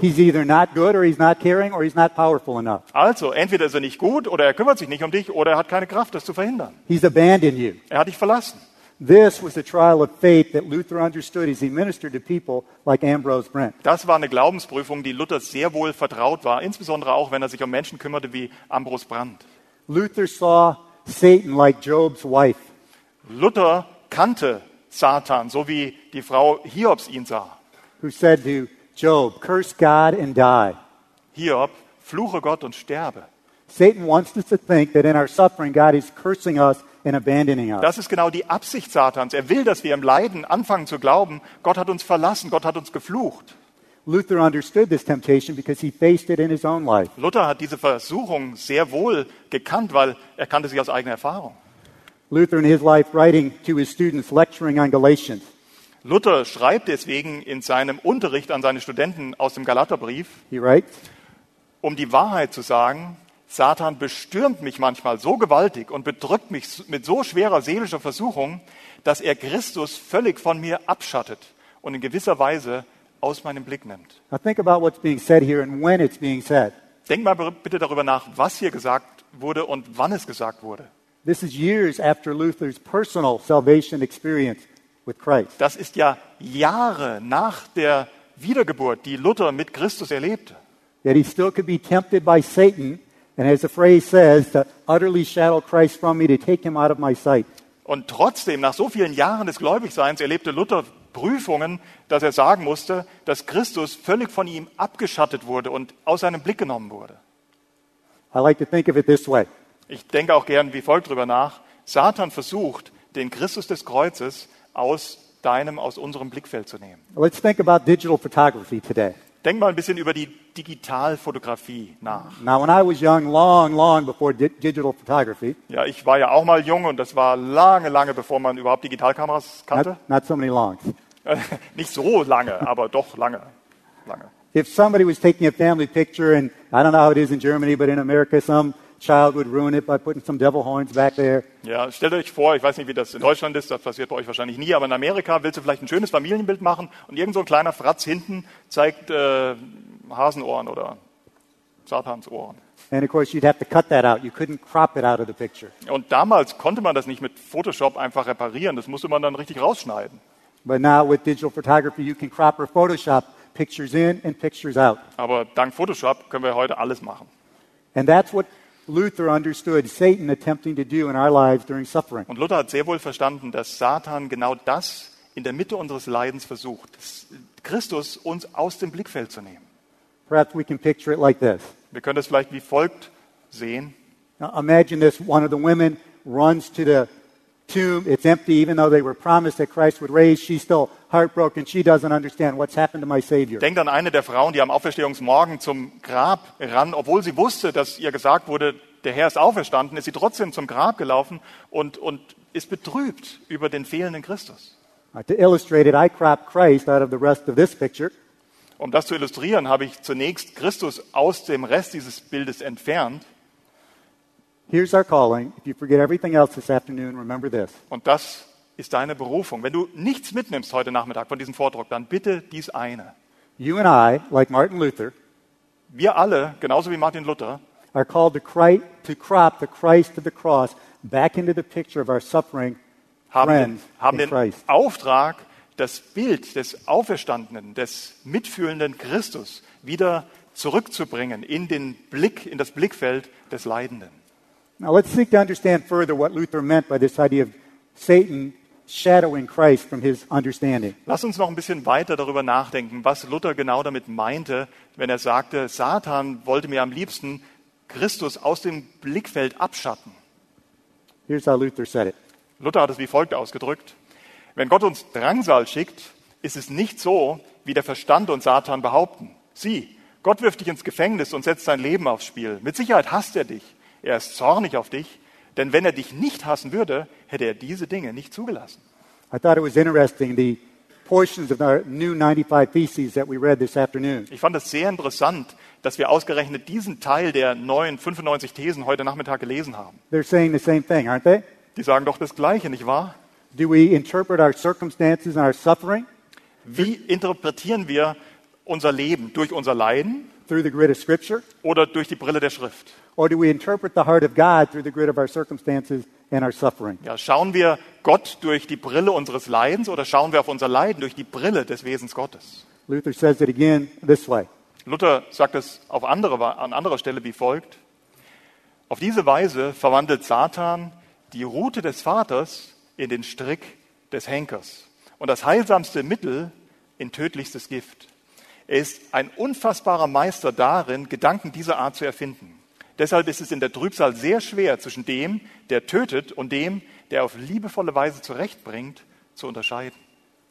He's either not good or He's not caring or He's not powerful enough. Also, entweder ist er nicht gut oder er kümmert sich nicht um dich oder er hat keine Kraft, das zu verhindern. He's abandoned you. Er hat dich verlassen. This was the trial of faith that Luther understood as he ministered to people like Ambrose Brent. Das war eine Glaubensprüfung, die Luther sehr wohl vertraut war, insbesondere auch, wenn er sich um Menschen kümmerte wie Ambros Brandt. Luther saw Satan like Job's wife. Luther kannte Satan, so wie die Frau Hiobs ihn sah. who said to Job, Curse God and die. Hiob, fluche Gott und sterbe. Satan wants us to think that in our suffering, God is cursing us and abandoning us. Das ist genau die Absicht Satans. Er will, dass wir im Leiden anfangen zu glauben, Gott hat uns verlassen, Gott hat uns geflucht. Luther understood this temptation because he faced it in his own life. Luther hat diese Versuchung sehr wohl gekannt, weil er kannte sie aus eigener Erfahrung. Luther, in his life, writing to his students, lecturing on Galatians, Luther schreibt deswegen in seinem Unterricht an seine Studenten aus dem Galaterbrief, writes, um die Wahrheit zu sagen, Satan bestürmt mich manchmal so gewaltig und bedrückt mich mit so schwerer seelischer Versuchung, dass er Christus völlig von mir abschattet und in gewisser Weise aus meinem Blick nimmt. Now think about what's being said here and when it's being said. Denk mal bitte darüber nach, was hier gesagt wurde und wann es gesagt wurde. This is years after Luther's personal salvation experience. Das ist ja Jahre nach der Wiedergeburt, die Luther mit Christus erlebte. Yet he still could be tempted by Satan, and as the phrase says, to utterly shadow Christ from me, to take him out of my sight. Und trotzdem, nach so vielen Jahren des Gläubigseins, erlebte Luther Prüfungen, dass er sagen musste, dass Christus völlig von ihm abgeschattet wurde und aus seinem Blick genommen wurde. I like to think of it this way. Ich denke auch gern wie folgt drüber nach. Satan versucht, den Christus des Kreuzes aus deinem, aus unserem Blickfeld zu nehmen. Let's think about digital photography today. Denk mal ein bisschen über die Digitalfotografie nach. Now, when I was young, long, long before di- digital photography, Ja, ich war ja auch mal jung und das war lange, lange bevor man überhaupt Digitalkameras kannte. not, not so many longs, Nicht so lange, aber doch lange. lange. if somebody was taking a family picture, and I don't know how it is in Germany, but in America, some child would ruin it by putting some devil horns back there. Ja, stellt euch vor, ich weiß nicht, wie das in Deutschland ist, das passiert bei euch wahrscheinlich nie, aber in Amerika willst du vielleicht ein schönes Familienbild machen und irgend so ein kleiner Fratz hinten zeigt äh, Hasenohren oder Satansohren. And of course, you'd have to cut that out. You couldn't crop it out of the picture. Und damals konnte man das nicht mit Photoshop einfach reparieren, das musste man dann richtig rausschneiden. But now with digital photography, you can crop or Photoshop pictures in and pictures out. Aber dank Photoshop können wir heute alles machen. And that's what Luther understood Satan attempting to do in our lives during suffering. Und Luther hat sehr wohl verstanden, dass Satan genau das in der Mitte unseres Leidens versucht, Christus uns aus dem Blickfeld zu nehmen. Perhaps we can picture it like this. Wir können das vielleicht wie folgt sehen. Now, imagine this one of the women runs to the tomb. It's empty, even though they were promised that Christ would raise. She's still heartbroken. She doesn't understand what's happened to my Savior. Denkt an eine der Frauen, die am Auferstehungsmorgen zum Grab ran, obwohl sie wusste, dass ihr gesagt wurde, der Herr ist auferstanden, ist sie trotzdem zum Grab gelaufen und, und ist betrübt über den fehlenden Christus. Uh, to illustrate it, I cropped Christ out of the rest of this picture. Um das zu illustrieren, habe ich zunächst Christus aus dem Rest dieses Bildes entfernt. Here's our calling. If you forget everything else this afternoon, remember this. Und das ist deine Berufung. Wenn du nichts mitnimmst heute Nachmittag von diesem Vordruck, dann bitte dies eine. You and I, like Martin Luther, Wir alle, genauso wie Martin Luther, are called to, cri- to crop the Christ of the cross back into the picture of our suffering haben haben den Christ. Auftrag, das Bild des Auferstandenen, des mitfühlenden Christus wieder zurückzubringen in den Blick, in das Blickfeld des Leidenden. Now let's seek to understand further what Luther meant by this idea of Satan shadowing Christ from his understanding. Lass uns noch ein bisschen weiter darüber nachdenken, was Luther genau damit meinte, wenn er sagte, Satan wollte mir am liebsten Christus aus dem Blickfeld abschatten. Here's how Luther said it. Luther hat es wie folgt ausgedrückt. Wenn Gott uns Drangsal schickt, ist es nicht so, wie der Verstand und Satan behaupten. Sieh, Gott wirft dich ins Gefängnis und setzt sein Leben aufs Spiel. Mit Sicherheit hasst er dich. Er ist zornig auf dich. Denn wenn er dich nicht hassen würde, hätte er diese Dinge nicht zugelassen. I thought it was interesting the portions of our new 95 Theses that we read this afternoon. Ich fand es sehr interessant, dass wir ausgerechnet diesen Teil der neuen 95 Thesen heute Nachmittag gelesen haben. They're saying the same thing, aren't they? Die sagen doch das Gleiche, nicht wahr? Do we interpret our circumstances and our suffering Wie interpretieren wir unser Leben? Durch unser Leiden through the grid of Scripture? oder durch die Brille der Schrift? Or do we interpret the heart of God through the grid of our circumstances and our suffering? Ja, schauen wir Gott durch die Brille unseres Leidens oder schauen wir auf unser Leiden durch die Brille des Wesens Gottes? Luther says it again this way Luther sagt es auf andere, an anderer Stelle wie folgt. Auf diese Weise verwandelt Satan die Rute des Vaters in den Strick des Henkers und das heilsamste Mittel in tödlichstes Gift. Er ist ein unfassbarer Meister darin, Gedanken dieser Art zu erfinden. Deshalb ist es in der Trübsal sehr schwer, zwischen dem, der tötet, und dem, der auf liebevolle Weise zurechtbringt, zu unterscheiden.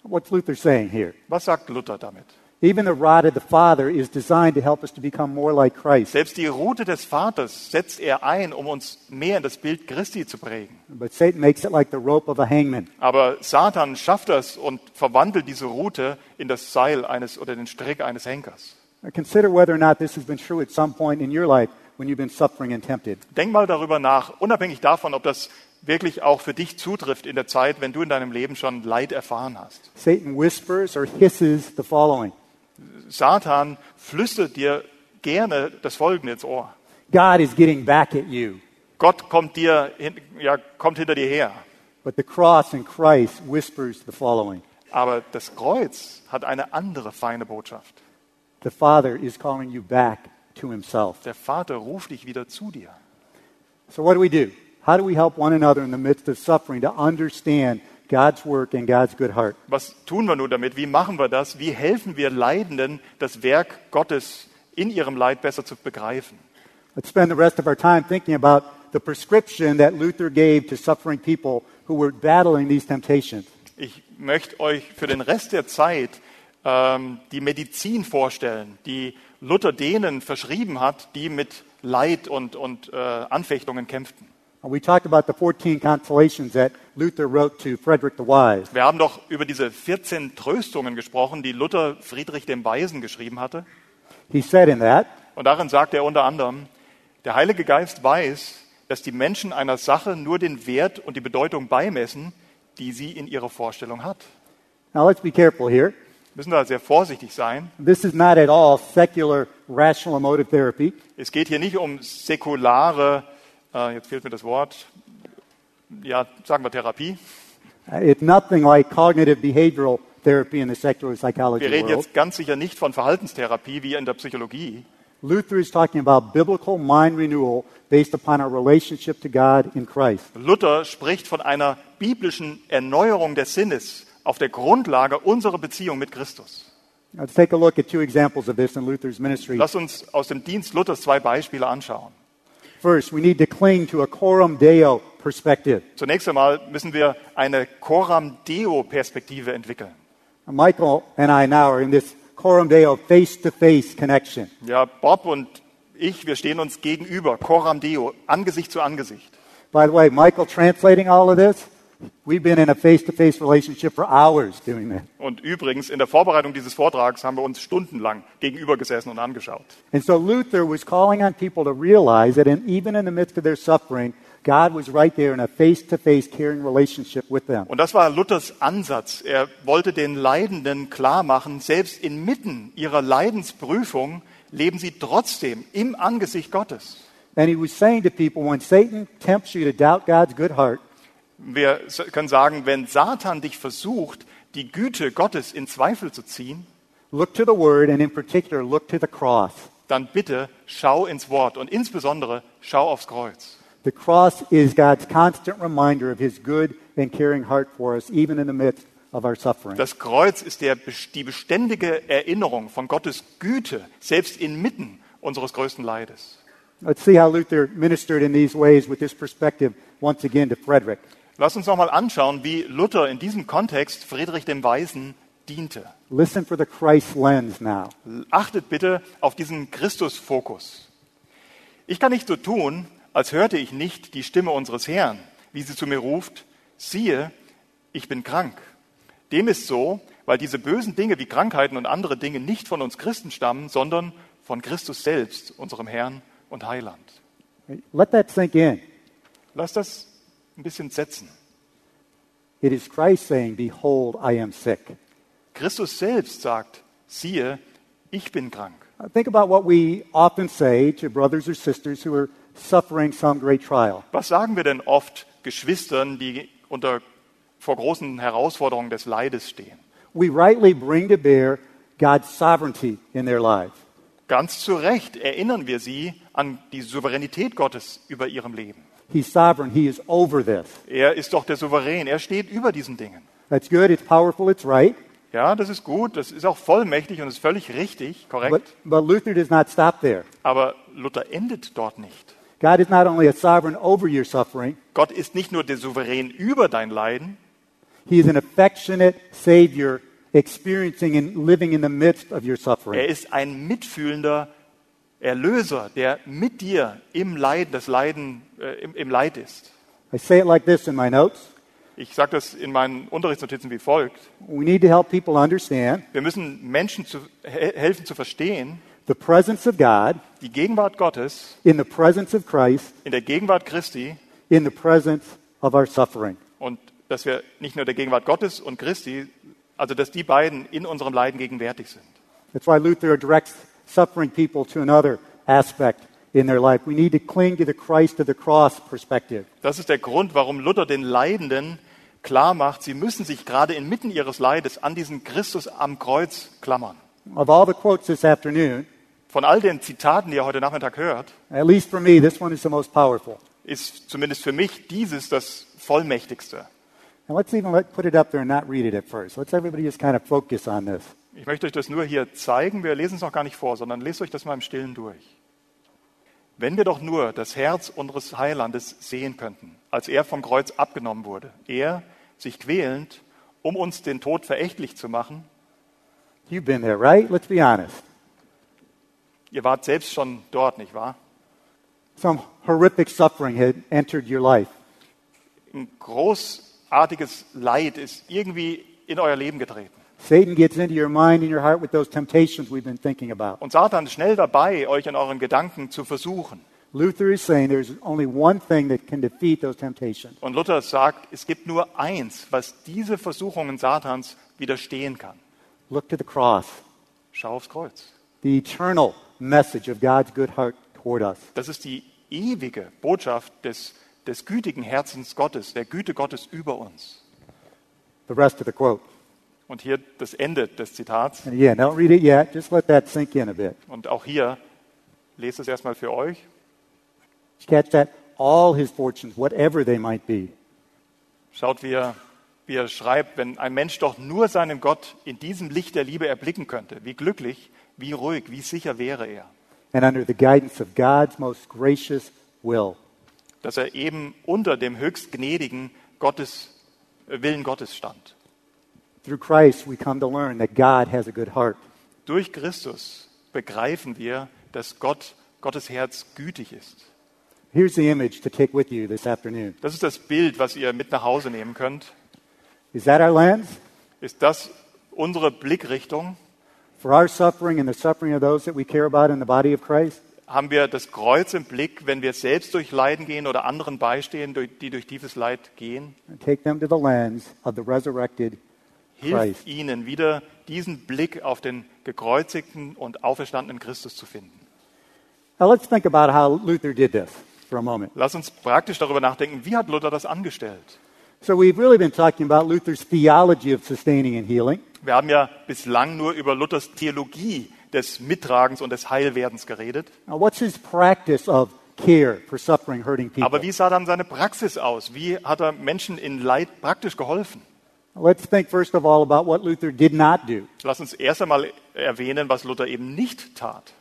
What's Luther saying here? Was sagt Luther damit? Even the rod of the Father is designed to help us to become more like Christ. Selbst die Rute des Vaters setzt er ein, um uns mehr in das Bild Christi zu prägen. But Satan makes it like the rope of a hangman. Aber Satan schafft das und verwandelt diese Rute in das Seil eines oder den Strick eines Henkers. Consider whether or not this has been true at some point in your life when you've been suffering and tempted. Denk mal darüber nach, unabhängig davon, ob das wirklich auch für dich zutrifft in der Zeit, wenn du in deinem Leben schon Leid erfahren hast. Satan whispers or hisses the following Satan flüstert dir gerne das Folgende ins Ohr. God is getting back at you. Gott kommt dir, ja, kommt hinter dir her. But the cross in Christ whispers the following Aber das Kreuz hat eine andere feine Botschaft. The Father is calling you back to Himself. Der Vater ruft dich wieder zu dir. So, what do we do? How do we help one another in the midst of suffering to understand God's work and God's good heart? Was tun wir nun damit? Wie machen wir das? Wie helfen wir Leidenden, das Werk Gottes in ihrem Leid besser zu begreifen? Let's spend the rest of our time thinking about the prescription that Luther gave to suffering people who were battling these temptations. Ich möchte euch für den Rest der Zeit ähm, die Medizin vorstellen, die Luther denen verschrieben hat, die mit Leid und, und äh, Anfechtungen kämpften. And we talked about the 14 consolations that Luther wrote to Frederick the Wise. Wir haben doch über diese 14 Tröstungen gesprochen, die Luther Friedrich dem Weisen geschrieben hatte. He said in that, Und darin sagt er unter anderem, der Heilige Geist weiß, dass die Menschen einer Sache nur den Wert und die Bedeutung beimessen, die sie in ihrer Vorstellung hat. now let's be careful here. Wir müssen da sehr vorsichtig sein. This is not at all secular rational emotive therapy. Es geht hier nicht um säkulare, äh, jetzt fehlt mir das Wort, ja, sagen wir Therapie. Uh, It's nothing like cognitive behavioral therapy in the secular psychology Wir reden world. jetzt ganz sicher nicht von Verhaltenstherapie wie in der Psychologie. Luther is talking about biblical mind renewal based upon our relationship to God in Christ. Luther spricht von einer biblischen Erneuerung des Sinnes auf der Grundlage unserer Beziehung mit Christus. Let's take a look at two examples of this in Luther's ministry. Lass uns aus dem Dienst Luthers zwei Beispiele anschauen. First, we need to cling to a coram deo perspective. Zunächst einmal müssen wir eine Coram Deo Perspektive entwickeln. Michael and I now are in this coram deo face to face connection. Ja, Bob und ich, wir stehen uns gegenüber, Coram Deo, Angesicht zu Angesicht. By the way, Michael translating all of this, we've been in a face to face relationship for hours doing that. Und übrigens, in der Vorbereitung dieses Vortrags haben wir uns stundenlang gegenüber gesessen und angeschaut. And so Luther was calling on people to realize that in, even in the midst of their suffering, God was right there in a face to face caring relationship with them. Und das war Luthers Ansatz. Er wollte den Leidenden klar machen, selbst inmitten ihrer Leidensprüfung leben sie trotzdem im Angesicht Gottes. And he was saying to people, when Satan tempts you to doubt God's good heart, Wir können sagen, wenn Satan dich versucht, die Güte Gottes in Zweifel zu ziehen, look to the word and in particular look to the cross. dann bitte schau ins Wort und insbesondere schau aufs Kreuz. The cross is God's constant reminder of his good and caring heart for us, even in the midst of our suffering. Das Kreuz ist der, die beständige Erinnerung von Gottes Güte, selbst inmitten unseres größten Leides. Let's see how Luther ministered in these ways with this perspective once again to Frederick. Lass uns nochmal anschauen, wie Luther in diesem Kontext Friedrich dem Weisen diente. Listen for the Christ lens now. Achtet bitte auf diesen Christusfokus. Ich kann nicht so tun, als hörte ich nicht die Stimme unseres Herrn, wie sie zu mir ruft, siehe, ich bin krank. Dem ist so, weil diese bösen Dinge wie Krankheiten und andere Dinge nicht von uns Christen stammen, sondern von Christus selbst, unserem Herrn und Heiland. Let that sink in. Lass das ein bisschen setzen. It is Christ saying, Behold, I am sick. Christus selbst sagt, siehe, ich bin krank. Uh, Think about what we often say to brothers or sisters who are suffering some great trial. Was sagen wir denn oft Geschwistern, die unter, vor großen Herausforderungen des Leides stehen? We rightly bring to bear God's sovereignty in their lives. Ganz zu Recht erinnern wir sie an die Souveränität Gottes über ihrem Leben. He's sovereign, He is over this. Er ist doch der Souverän, er steht über diesen Dingen. That's good, it's powerful, it's right. Ja, das ist gut, das ist auch vollmächtig und ist völlig richtig, But, korrekt. but Luther does not stop there. Aber Luther endet dort nicht. God is not only a sovereign over your suffering, Gott ist nicht nur der Souverän über dein Leiden, He is an affectionate Savior experiencing and living in the midst of your er suffering. ist ein mitfühlender Erlöser, der mit dir im Leid, das Leiden, äh, im, im Leid ist. I say it like this in my notes. Ich sage das in meinen Unterrichtsnotizen wie folgt. We need to help people understand Wir müssen Menschen zu, he helfen zu verstehen, the presence of God die Gegenwart Gottes in the presence of Christ in der Gegenwart Christi in the presence of our suffering. und dass wir nicht nur der Gegenwart Gottes und Christi, also dass die beiden in unserem Leiden gegenwärtig sind. That's why Luther directs suffering people to another aspect in their life. We need to cling to the Christ of the cross perspective. Das ist der Grund, warum Luther den Leidenden klar macht, sie müssen sich gerade inmitten ihres Leides an diesen Christus am Kreuz klammern. Of all the quotes this afternoon, Von all den Zitaten, die ihr heute Nachmittag hört, at least for me, this one is the most powerful. ist zumindest für mich dieses das vollmächtigste. And let's even let, put it up there and not read it at first. Let's everybody just kind of focus on this. Ich möchte euch das nur hier zeigen. Wir lesen es noch gar nicht vor, sondern lest euch das mal im Stillen durch. Wenn wir doch nur das Herz unseres Heilandes sehen könnten, als er vom Kreuz abgenommen wurde, er sich quälend, um uns den Tod verächtlich zu machen. You've been there, right? Let's be honest. Ihr wart selbst schon dort, nicht wahr? Some horrific suffering had entered your life. Ein großartiges Leid ist irgendwie in euer Leben getreten. Satan gets into your mind and your heart with those temptations we've been thinking about. Und Satan ist schnell dabei, euch in euren Gedanken zu versuchen. Luther is saying there's only one thing that can defeat those temptations. Und Luther sagt, es gibt nur eins, was diese Versuchungen Satans widerstehen kann. Look to the cross, Schau aufs Kreuz. the eternal message of God's good heart toward us. Das ist die ewige Botschaft des, des gütigen Herzens Gottes, der Güte Gottes über uns. The rest of the quote. Und hier das Ende des Zitats. And again, don't read it yet. Just let that sink in a bit. Und auch hier, lest es erstmal für euch. Catch that? All his fortunes, whatever they might be, Schaut, wie er, wie er schreibt, wenn ein Mensch doch nur seinen Gott in diesem Licht der Liebe erblicken könnte, wie glücklich, wie ruhig, wie sicher wäre er, and under the guidance of God's most gracious will. dass er eben unter dem höchst gnädigen Gottes, äh, Willen Gottes stand. Through Christ, we come to learn that God has a good heart. Durch Christus begreifen wir, dass Gott, Gottes Herz gütig ist. Here's the image to take with you this afternoon. Das ist das Bild, was ihr mit nach Hause nehmen könnt. Is that our lens? Ist das unsere Blickrichtung? For our suffering and the suffering of those that we care about in the body of Christ? Haben wir das Kreuz im Blick, wenn wir selbst durch Leiden gehen oder anderen beistehen, die durch tiefes Leid gehen? Take them to the lens of the resurrected Hilft ihnen wieder, diesen Blick auf den gekreuzigten und auferstandenen Christus zu finden. Now let's think about how Luther did this for a moment. Lass uns praktisch darüber nachdenken, wie hat Luther das angestellt? So we've really been talking about Luther's theology of sustaining and healing. Wir haben ja bislang nur über Luthers Theologie des Mittragens und des Heilwerdens geredet. Now, what's his practice of care for suffering, hurting people? Aber wie sah dann seine Praxis aus? Wie hat er Menschen in Leid praktisch geholfen? Let's think first of all about what Luther did not do. Lass uns erst einmal erwähnen, was Luther eben nicht tat.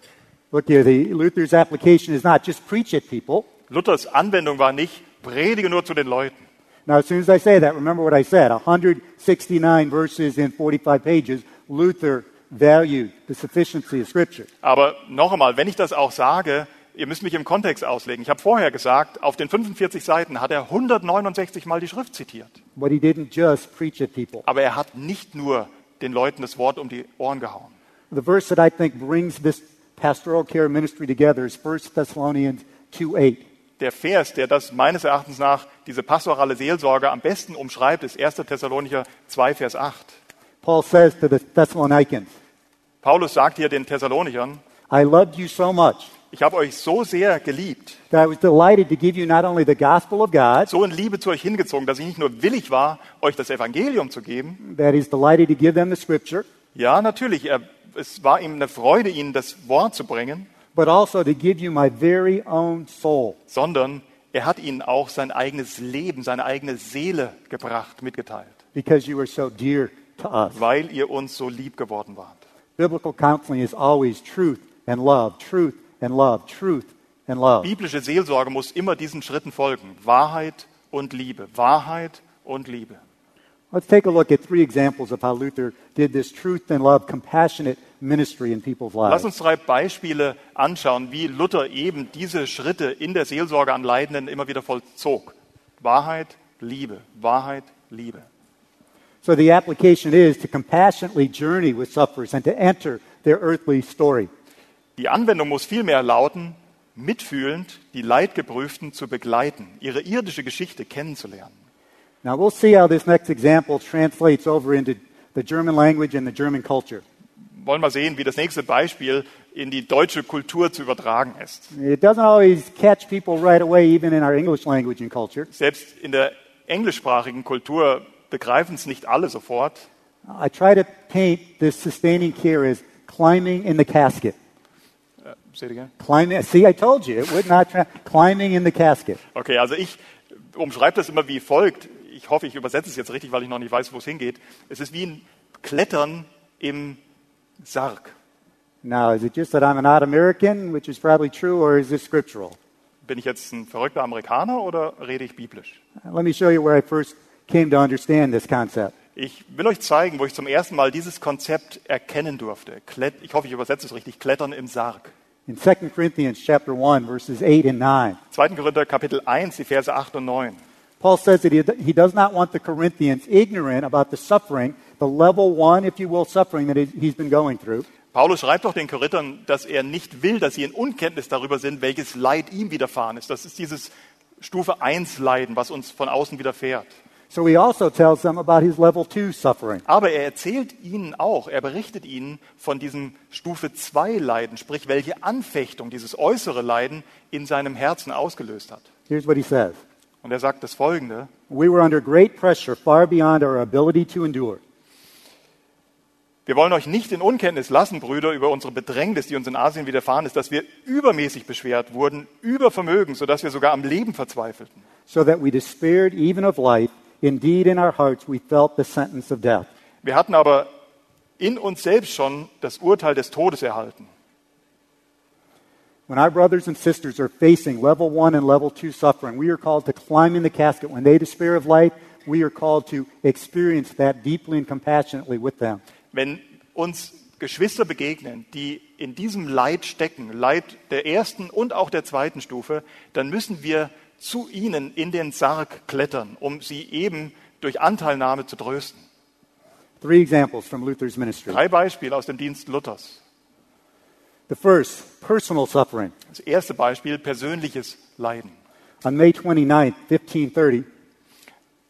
Look here, the, Luther's application is not just preach at people. Luthers Anwendung war nicht, predige nur zu den Leuten. Now, as soon as I say that, remember what I said 169 verses in 45 pages, Luther valued the sufficiency of Scripture. Aber noch einmal, wenn ich das auch sage, ihr müsst mich im Kontext auslegen. Ich habe vorher gesagt, auf den 45 Seiten hat er 169 Mal die Schrift zitiert. But he didn't just preach at people. Aber er hat nicht nur den Leuten das Wort um die Ohren gehauen. The verse that I think brings this pastoral care ministry together is 1 Thessalonians 2 8. Der Vers, der das meines Erachtens nach diese pastorale Seelsorge am besten umschreibt, ist 1. Thessalonicher 2, Vers 8. Paul says to the Thessalonians, Paulus sagt hier den Thessalonichern, I loved you so much ich habe euch so sehr geliebt, that I was delighted to give you not only the gospel of God, so in Liebe zu euch hingezogen, dass ich nicht nur willig war, euch das Evangelium zu geben. that he's delighted to give them the Scripture, Ja, natürlich, er, es war ihm eine Freude, ihnen das Wort zu bringen, but also to give you my very own soul. sondern er hat ihnen auch sein eigenes Leben, seine eigene Seele gebracht, mitgeteilt. because you are so dear to us. weil ihr uns so lieb geworden wart. Biblical counseling is always truth and love, truth and love, truth and love. Biblische Seelsorge muss immer diesen Schritten folgen. Wahrheit und Liebe. Wahrheit und Liebe. Let's take a look at three examples of how Luther did this truth and love, compassionate ministry in people's Lass lives. uns drei Beispiele anschauen, wie Luther eben diese Schritte in der Seelsorge an Leidenden immer wieder vollzog. Wahrheit, Liebe. Wahrheit, Liebe. So the application is to compassionately journey with sufferers and to enter their earthly story. Die Anwendung muss vielmehr lauten, mitfühlend die Leidgeprüften zu begleiten, ihre irdische Geschichte kennenzulernen. Now we'll see how this next example translates over into the German language and the German culture. Wollen wir sehen, wie das nächste Beispiel in die deutsche Kultur zu übertragen ist. It doesn't always catch people right away, even in our English language and culture. Selbst in der englischsprachigen Kultur begreifen es nicht alle sofort. I try to paint this sustaining care as climbing in the casket. Seht ihr gern? Climbing, see, I told you, it would not, climbing in the casket. Okay, also ich umschreibe das immer wie folgt. Ich hoffe, ich übersetze es jetzt richtig, weil ich noch nicht weiß, wo es hingeht. Es ist wie ein Klettern im Sarg. Now, is it just that I'm an odd American, which is probably true, or is this scriptural? Bin ich jetzt ein verrückter Amerikaner oder rede ich biblisch? Let me show you where I first came to understand this concept. Ich will euch zeigen, wo ich zum ersten Mal dieses Konzept erkennen durfte. Klett, ich hoffe, ich übersetze es richtig. Klettern im Sarg. In 2 Corinthians chapter 1, verses 8 and 9, 2. Korinther Kapitel 1, die Verse 8 und 9. Paul says that he, he does not want the Corinthians ignorant about the suffering, the level one, if you will, suffering that he- he's been going through. Paulus schreibt doch den Korinthern, dass er nicht will, dass sie in Unkenntnis darüber sind, welches Leid ihm widerfahren ist. Das ist dieses Stufe 1 Leiden, was uns von außen widerfährt. So he also tells them about his level two suffering. Aber er erzählt ihnen auch, er berichtet ihnen von diesem Stufe 2 Leiden, sprich welche Anfechtung dieses äußere Leiden in seinem Herzen ausgelöst hat. Here's what he says Und er sagt das folgende, We were under great pressure, far beyond our ability to endure. wir wollen euch nicht in Unkenntnis lassen, Brüder, über unsere Bedrängnis, die uns in Asien widerfahren ist, dass wir übermäßig beschwert wurden, über Vermögen, sodass wir sogar am Leben verzweifelten. so that we despaired even of life. Indeed, in our hearts, we felt the sentence of death. Wir hatten aber in uns selbst schon das Urteil des Todes erhalten. When our brothers and sisters are facing level one and level two suffering, we are called to climb in the casket. When they despair of life, we are called to experience that deeply and compassionately with them. Wenn uns Geschwister begegnen, die in diesem Leid stecken, Leid der ersten und auch der zweiten Stufe, dann müssen wir zu ihnen in den Sarg klettern, um sie eben durch Anteilnahme zu trösten. Three examples from Luther's ministry. Drei Beispiele aus dem Dienst Luthers. The first, personal suffering. Das erste Beispiel, persönliches Leiden. On May 29, 1530,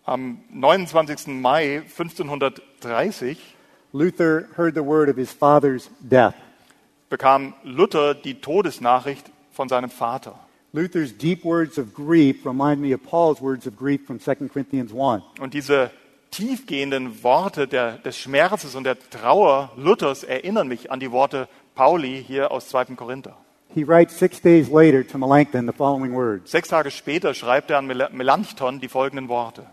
Am 29. Mai 1530 Luther heard the word of his father's death. bekam Luther die Todesnachricht von seinem Vater. Luther's deep words of grief remind me of Paul's words of grief from 2 Corinthians 1. Und diese tiefgehenden Worte der, des Schmerzes und der Trauer Luthers erinnern mich an die Worte Pauli hier aus 2. Korinther. He writes six days later to Melanchthon the following words Sechs Tage später schreibt er an Mel- Melanchthon die folgenden Worte.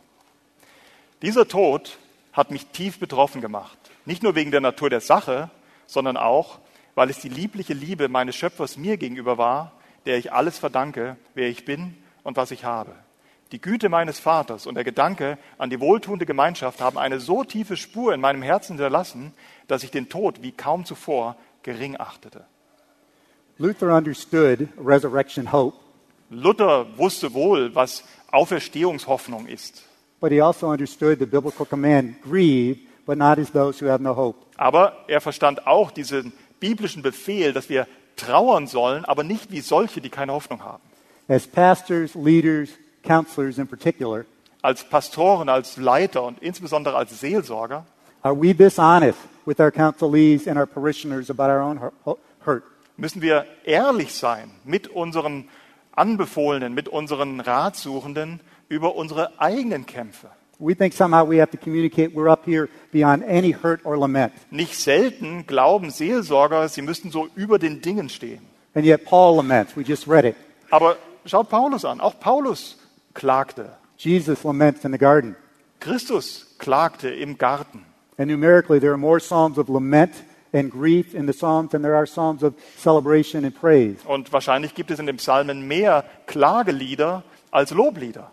Dieser Tod hat mich tief betroffen gemacht. Nicht nur wegen der Natur der Sache, sondern auch, weil es die liebliche Liebe meines Schöpfers mir gegenüber war, der ich alles verdanke, wer ich bin und was ich habe. Die Güte meines Vaters und der Gedanke an die wohltuende Gemeinschaft haben eine so tiefe Spur in meinem Herzen hinterlassen, dass ich den Tod wie kaum zuvor gering achtete. Luther understood resurrection hope, Luther wusste wohl, was Auferstehungshoffnung ist. but he also understood the biblical command grieve, but not as those who have no hope. Aber er verstand auch diesen biblischen Befehl, dass wir trauern sollen, aber nicht wie solche, die keine Hoffnung haben. As pastors, leaders, counselors in particular, Als Pastoren, als Leiter und insbesondere als Seelsorger are we this honest with our counselees and our parishioners about our own hu- hurt? müssen wir ehrlich sein mit unseren Anbefohlenen, mit unseren Ratsuchenden über unsere eigenen Kämpfe. We think somehow we have to communicate we're up here beyond any hurt or lament. Nicht selten glauben Seelsorger, sie müssten so über den Dingen stehen. And yet Paul laments. We just read it. Aber schaut Paulus an, auch Paulus klagte. Jesus laments in the garden. Christus klagte im Garten. And numerically, there are more psalms of lament and grief in the Psalms than there are psalms of celebration and praise. Und wahrscheinlich gibt es in den Psalmen mehr Klagelieder als Loblieder.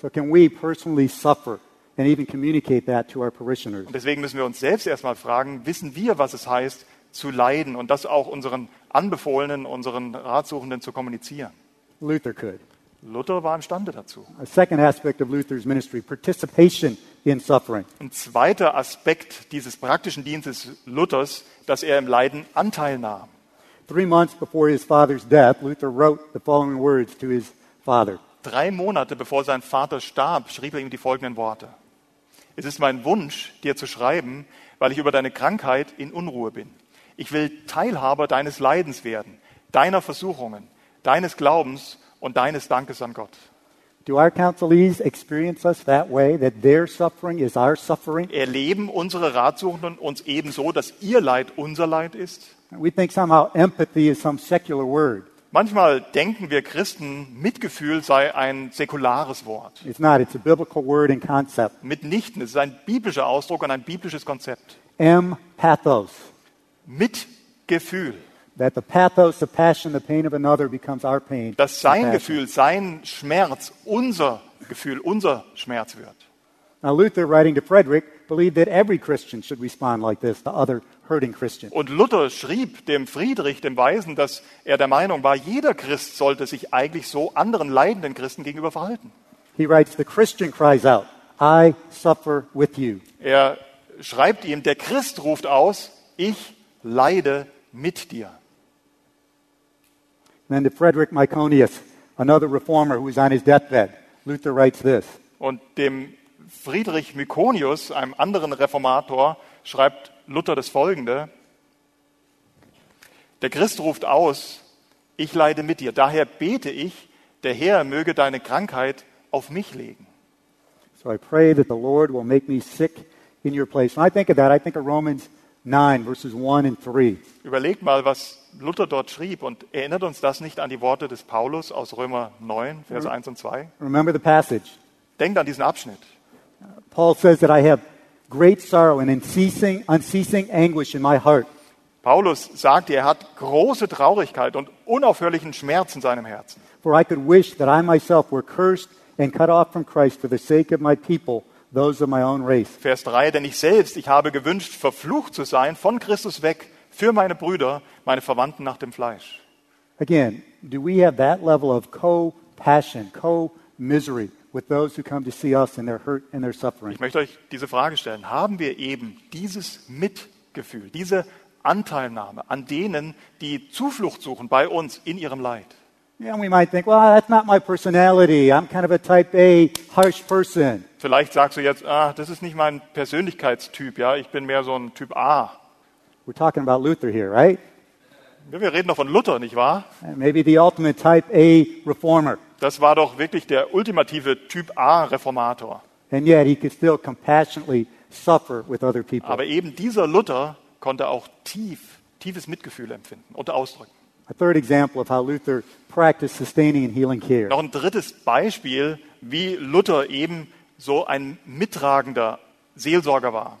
So, can we personally suffer and even communicate that to our parishioners? Und deswegen müssen wir uns selbst erstmal fragen, wissen wir, was es heißt, zu leiden und das auch unseren Anbefohlenen, unseren Ratsuchenden zu kommunizieren? Luther could. Luther war imstande dazu. A second aspect of Luther's ministry participation in suffering. Ein zweiter Aspekt dieses praktischen Dienstes Luthers, dass er im Leiden Anteil nahm. Three months before his father's death, Luther wrote the following words to his father Drei Monate bevor sein Vater starb, schrieb er ihm die folgenden Worte. Es ist mein Wunsch, dir zu schreiben, weil ich über deine Krankheit in Unruhe bin. Ich will Teilhaber deines Leidens werden, deiner Versuchungen, deines Glaubens und deines Dankes an Gott. Do our counselees experience us that way, that their suffering is our suffering? Erleben unsere Ratsuchenden uns ebenso, dass ihr Leid unser Leid ist? We think somehow empathy is some secular word. Manchmal denken wir Christen, Mitgefühl sei ein säkulares Wort. It's not, it's a biblical word and concept. Mitnichten, es ist ein biblischer Ausdruck und ein biblisches Konzept. M pathos. Mitgefühl. That the pathos, the passion, the pain of another becomes our pain. Dass sein. Gefühl, sein Schmerz unser Gefühl, unser Schmerz wird. Now, Luther, writing to Frederick, believed that every Christian should respond like this to other hurting Christians. Und Luther schrieb dem Friedrich, dem Weisen, dass er der Meinung war, jeder Christ sollte sich eigentlich so anderen leidenden Christen gegenüber verhalten. He writes, The Christian cries out, I suffer with you. Er schreibt ihm, der Christ ruft aus, ich leide mit dir. And then to Frederick Myconius, another reformer who was on his deathbed, Luther writes this Und dem Friedrich Mykonius, einem anderen Reformator, schreibt Luther das folgende. Der Christ ruft aus, ich leide mit dir. Daher bete ich, der Herr möge deine Krankheit auf mich legen. So I pray that the Lord will make me sick in your place. When I think of that, I think of Romans 9, verses 1 and 3. Überlegt mal, was Luther dort schrieb und erinnert uns das nicht an die Worte des Paulus aus Römer 9, Verse 1 und 2? Remember the passage. Denkt an diesen Abschnitt. Paul says that I have great sorrow and unceasing, unceasing anguish in my heart. Paulus sagte, er hat große Traurigkeit und unaufhörlichen Schmerz in seinem Herzen. For I could wish that I myself were cursed and cut off from Christ for the sake of my people, those of my own race. Vers 3, denn ich selbst, ich habe gewünscht, verflucht zu sein, von Christus weg, für meine Brüder, meine Verwandten nach dem Fleisch. Again, do we have that level of co-passion, co-misery with those who come to see us in their hurt and their suffering? Ich möchte euch diese Frage stellen. Haben wir eben dieses Mitgefühl, diese Anteilnahme an denen, die Zuflucht suchen bei uns in ihrem Leid? Yeah, we might think, well, that's not my personality. I'm kind of a type A, harsh person. Vielleicht sagst du jetzt, ah, das ist nicht mein Persönlichkeitstyp, ja, ich bin mehr so ein Typ A. We're talking about Luther here, right? Wir reden doch von Luther, nicht wahr? Maybe the ultimate type A reformer. Das war doch wirklich der ultimative Typ A Reformator. And yet he could still compassionately suffer with other people. Aber eben dieser Luther konnte auch tief, tiefes Mitgefühl empfinden und ausdrücken. A third example of how Luther practiced sustaining and healing care. Noch ein drittes Beispiel, wie Luther eben so ein mittragender Seelsorger war.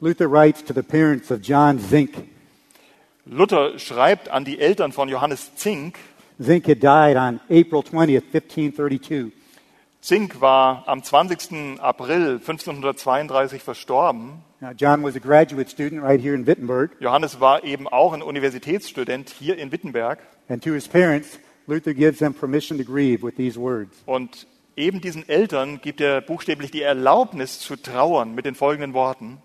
Luther writes to the parents of John Zink. Luther schreibt an die Eltern von Johannes Zink. Zink had died on April 20th, 1532. Zink war am 20. April 1532 verstorben. Now, John was a graduate student right here in Wittenberg. Johannes war eben auch ein Universitätsstudent hier in Wittenberg. And to his parents, Luther gives them permission to grieve with these words Und eben diesen Eltern gibt er buchstäblich die Erlaubnis zu trauern mit den folgenden Worten.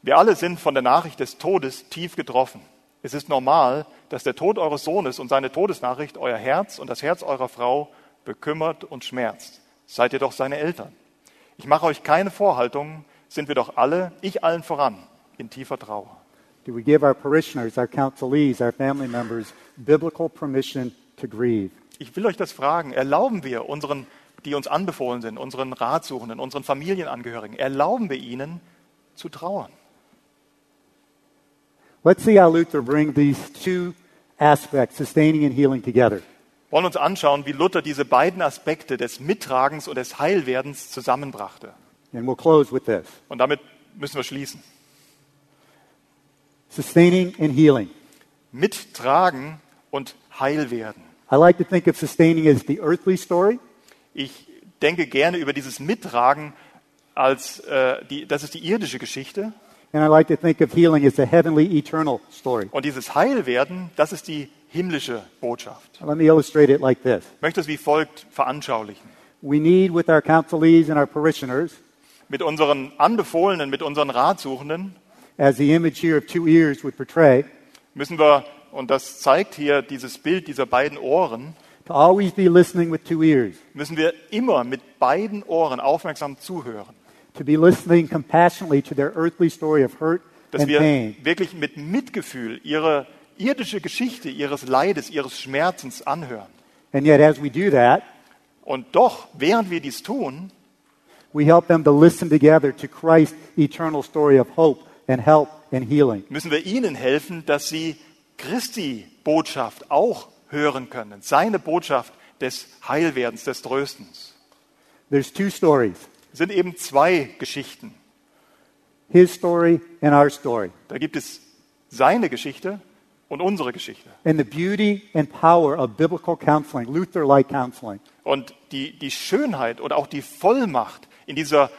Wir alle sind von der Nachricht des Todes tief getroffen. Es ist normal, dass der Tod eures Sohnes und seine Todesnachricht euer Herz und das Herz eurer Frau bekümmert und schmerzt. Seid ihr doch seine Eltern. Ich mache euch keine Vorhaltungen, sind wir doch alle, ich allen voran, in tiefer Trauer. Do we give our parishioners, our counselees, our family members biblical permission to grieve? Ich will euch das fragen. Erlauben wir unseren, die uns anbefohlen sind, unseren Ratsuchenden, unseren Familienangehörigen, erlauben wir ihnen zu trauern? Let's see how Luther brings these two aspects, sustaining and healing, together. wollen uns anschauen, wie Luther diese beiden Aspekte des Mittragens und des Heilwerdens zusammenbrachte. And we'll close with this Und damit müssen wir schließen. sustaining and healing. Mittragen und heil werden. I like to think of sustaining as the earthly story, Ich denke gerne über dieses Mittragen als, äh, die, das ist die irdische Geschichte. And I like to think of healing as the heavenly, eternal story. Und dieses Heilwerden, das ist die himmlische Botschaft. Let me illustrate it like this. Ich möchte es wie folgt veranschaulichen. We need, with our counselees and our parishioners, Mit unseren Anbefohlenen, mit unseren Ratsuchenden as the image here of two ears would portray, müssen wir, und das zeigt hier dieses Bild dieser beiden Ohren, to always be listening with two ears, müssen wir immer mit beiden Ohren aufmerksam zuhören. To be listening compassionately to their earthly story of hurt Dass wir wirklich mit Mitgefühl ihre irdische Geschichte ihres Leides, ihres Schmerzens anhören. and yet as we do that, Und doch, während wir dies tun, we help them to listen together to Christ's eternal story of hope and help and healing. müssen wir ihnen helfen, dass sie Christi Botschaft auch hören können. Seine Botschaft des Heilwerdens, des Tröstens. There's two stories Es sind eben zwei Geschichten. his story and our story. Da gibt es seine Geschichte und unsere Geschichte. And the beauty and power of biblical counseling, Luther like counseling, Und die, die Schönheit und auch die Vollmacht in dieser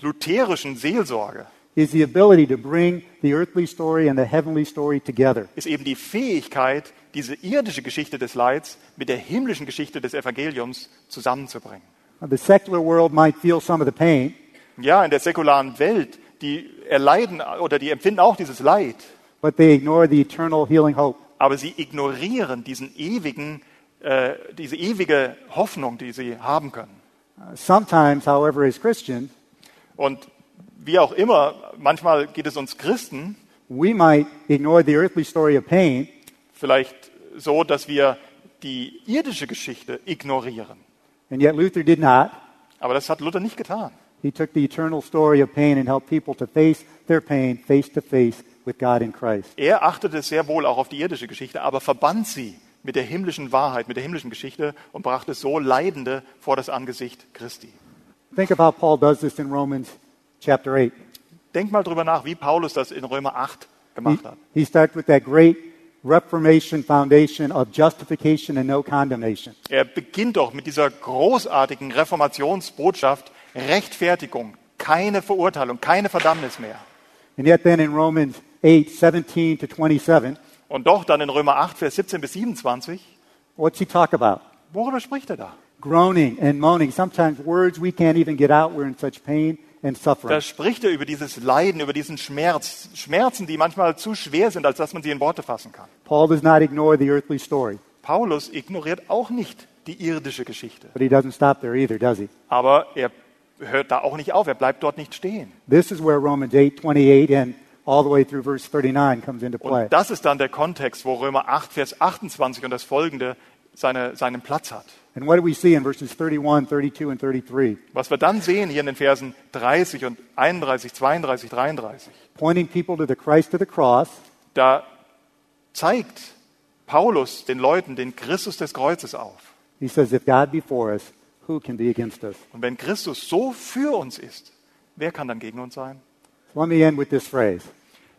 lutherischen Seelsorge is the ability to bring the earthly story and the heavenly story together. ist eben die Fähigkeit, diese irdische Geschichte des Leids mit der himmlischen Geschichte des Evangeliums zusammenzubringen. The secular world might feel some of the pain, Ja, in der säkularen Welt, die erleiden oder die empfinden auch dieses Leid, but they ignore the eternal healing hope. aber sie ignorieren diesen ewigen, äh, diese ewige Hoffnung, die sie haben können. Uh, Sometimes, however, as Christians, Und wie auch immer, manchmal geht es uns Christen we might ignore the earthly story of pain vielleicht so, dass wir die irdische Geschichte ignorieren. And yet Luther did not. Aber das hat Luther nicht getan. He took the eternal story of pain and helped people to face their pain face to face with God in Christ. Er achtete sehr wohl auch auf die irdische Geschichte, aber verband sie mit der himmlischen Wahrheit, mit der himmlischen Geschichte und brachte so Leidende vor das Angesicht Christi. Think how Paul does this in Romans chapter 8. Denk mal drüber nach, wie Paulus das in Römer 8 He, gemacht hat. he starts with that great Reformation foundation of justification and no condemnation. Er beginnt doch mit dieser großartigen Reformationsbotschaft Rechtfertigung, keine Verurteilung, keine Verdammnis mehr. And yet then in Romans 8, 17 to 27, Und doch dann in Römer 8, Vers 17 bis 27, what's he talk about? worüber spricht er da? Groaning and moaning, sometimes words we can't even get out. We're in such pain. Da spricht er über dieses Leiden, über diesen Schmerz. Schmerzen, die manchmal zu schwer sind, als dass man sie in Worte fassen kann. Paul does not ignore the earthly story, Paulus ignoriert auch nicht die irdische Geschichte. but he doesn't stop there either, does he? Aber er hört da auch nicht auf, er bleibt dort nicht stehen. This is where Romans 8, 28 and all the way through verse 39 comes into play. Und das ist dann der Kontext, wo Römer 8, Vers 28 und das folgende seine, seinen Platz hat. And what do we see in verses 31, 32, and 33? Was wir dann sehen hier in den Versen 30 und 31, 32, 33, Pointing people to the Christ of the cross, da zeigt Paulus den Leuten den Christus des Kreuzes auf. he says, If God be for us, who can be against us? Und wenn Christus so für uns ist, wer kann dann gegen uns sein? Let me end with this phrase.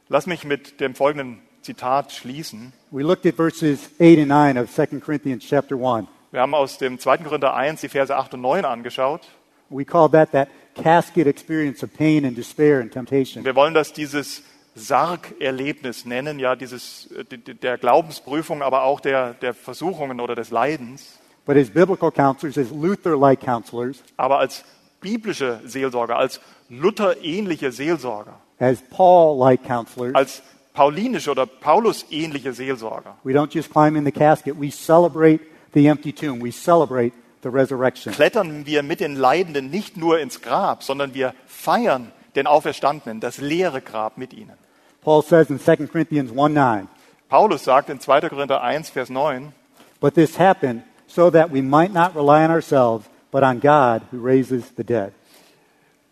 Lass mich mit dem folgenden Zitat schließen. We looked at verses 8 and 9 of 2 Corinthians chapter 1. Wir haben aus dem 2. Korinther 1 die Verse 8 und 9 angeschaut. We call that that casket experience of pain and despair and temptation. Wir wollen das dieses Sarg-Erlebnis nennen, ja, dieses, äh, der Glaubensprüfung, aber auch der, der Versuchungen oder des Leidens. But as biblical counselors, as Luther-like counselors, Aber als biblische Seelsorger, als Luther-ähnliche Seelsorger, as Paul-like counselors, als paulinische oder Paulus-ähnliche Seelsorger, we don't just climb in the casket. We celebrate the empty tomb. We celebrate the resurrection. klettern wir mit den Leidenden nicht nur ins Grab, sondern wir feiern den Auferstandenen, das leere Grab mit ihnen. Paul says in 2 Corinthians 1 9, Paulus sagt in 2. Korinther 1, Vers 9, But this happened so that we might not rely on ourselves, but on God who raises the dead.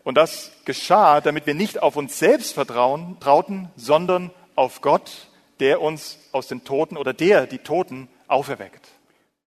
Und das geschah, damit wir nicht auf uns selbst vertrauen, trauten, sondern auf Gott, der uns aus den Toten oder der die Toten auferweckt.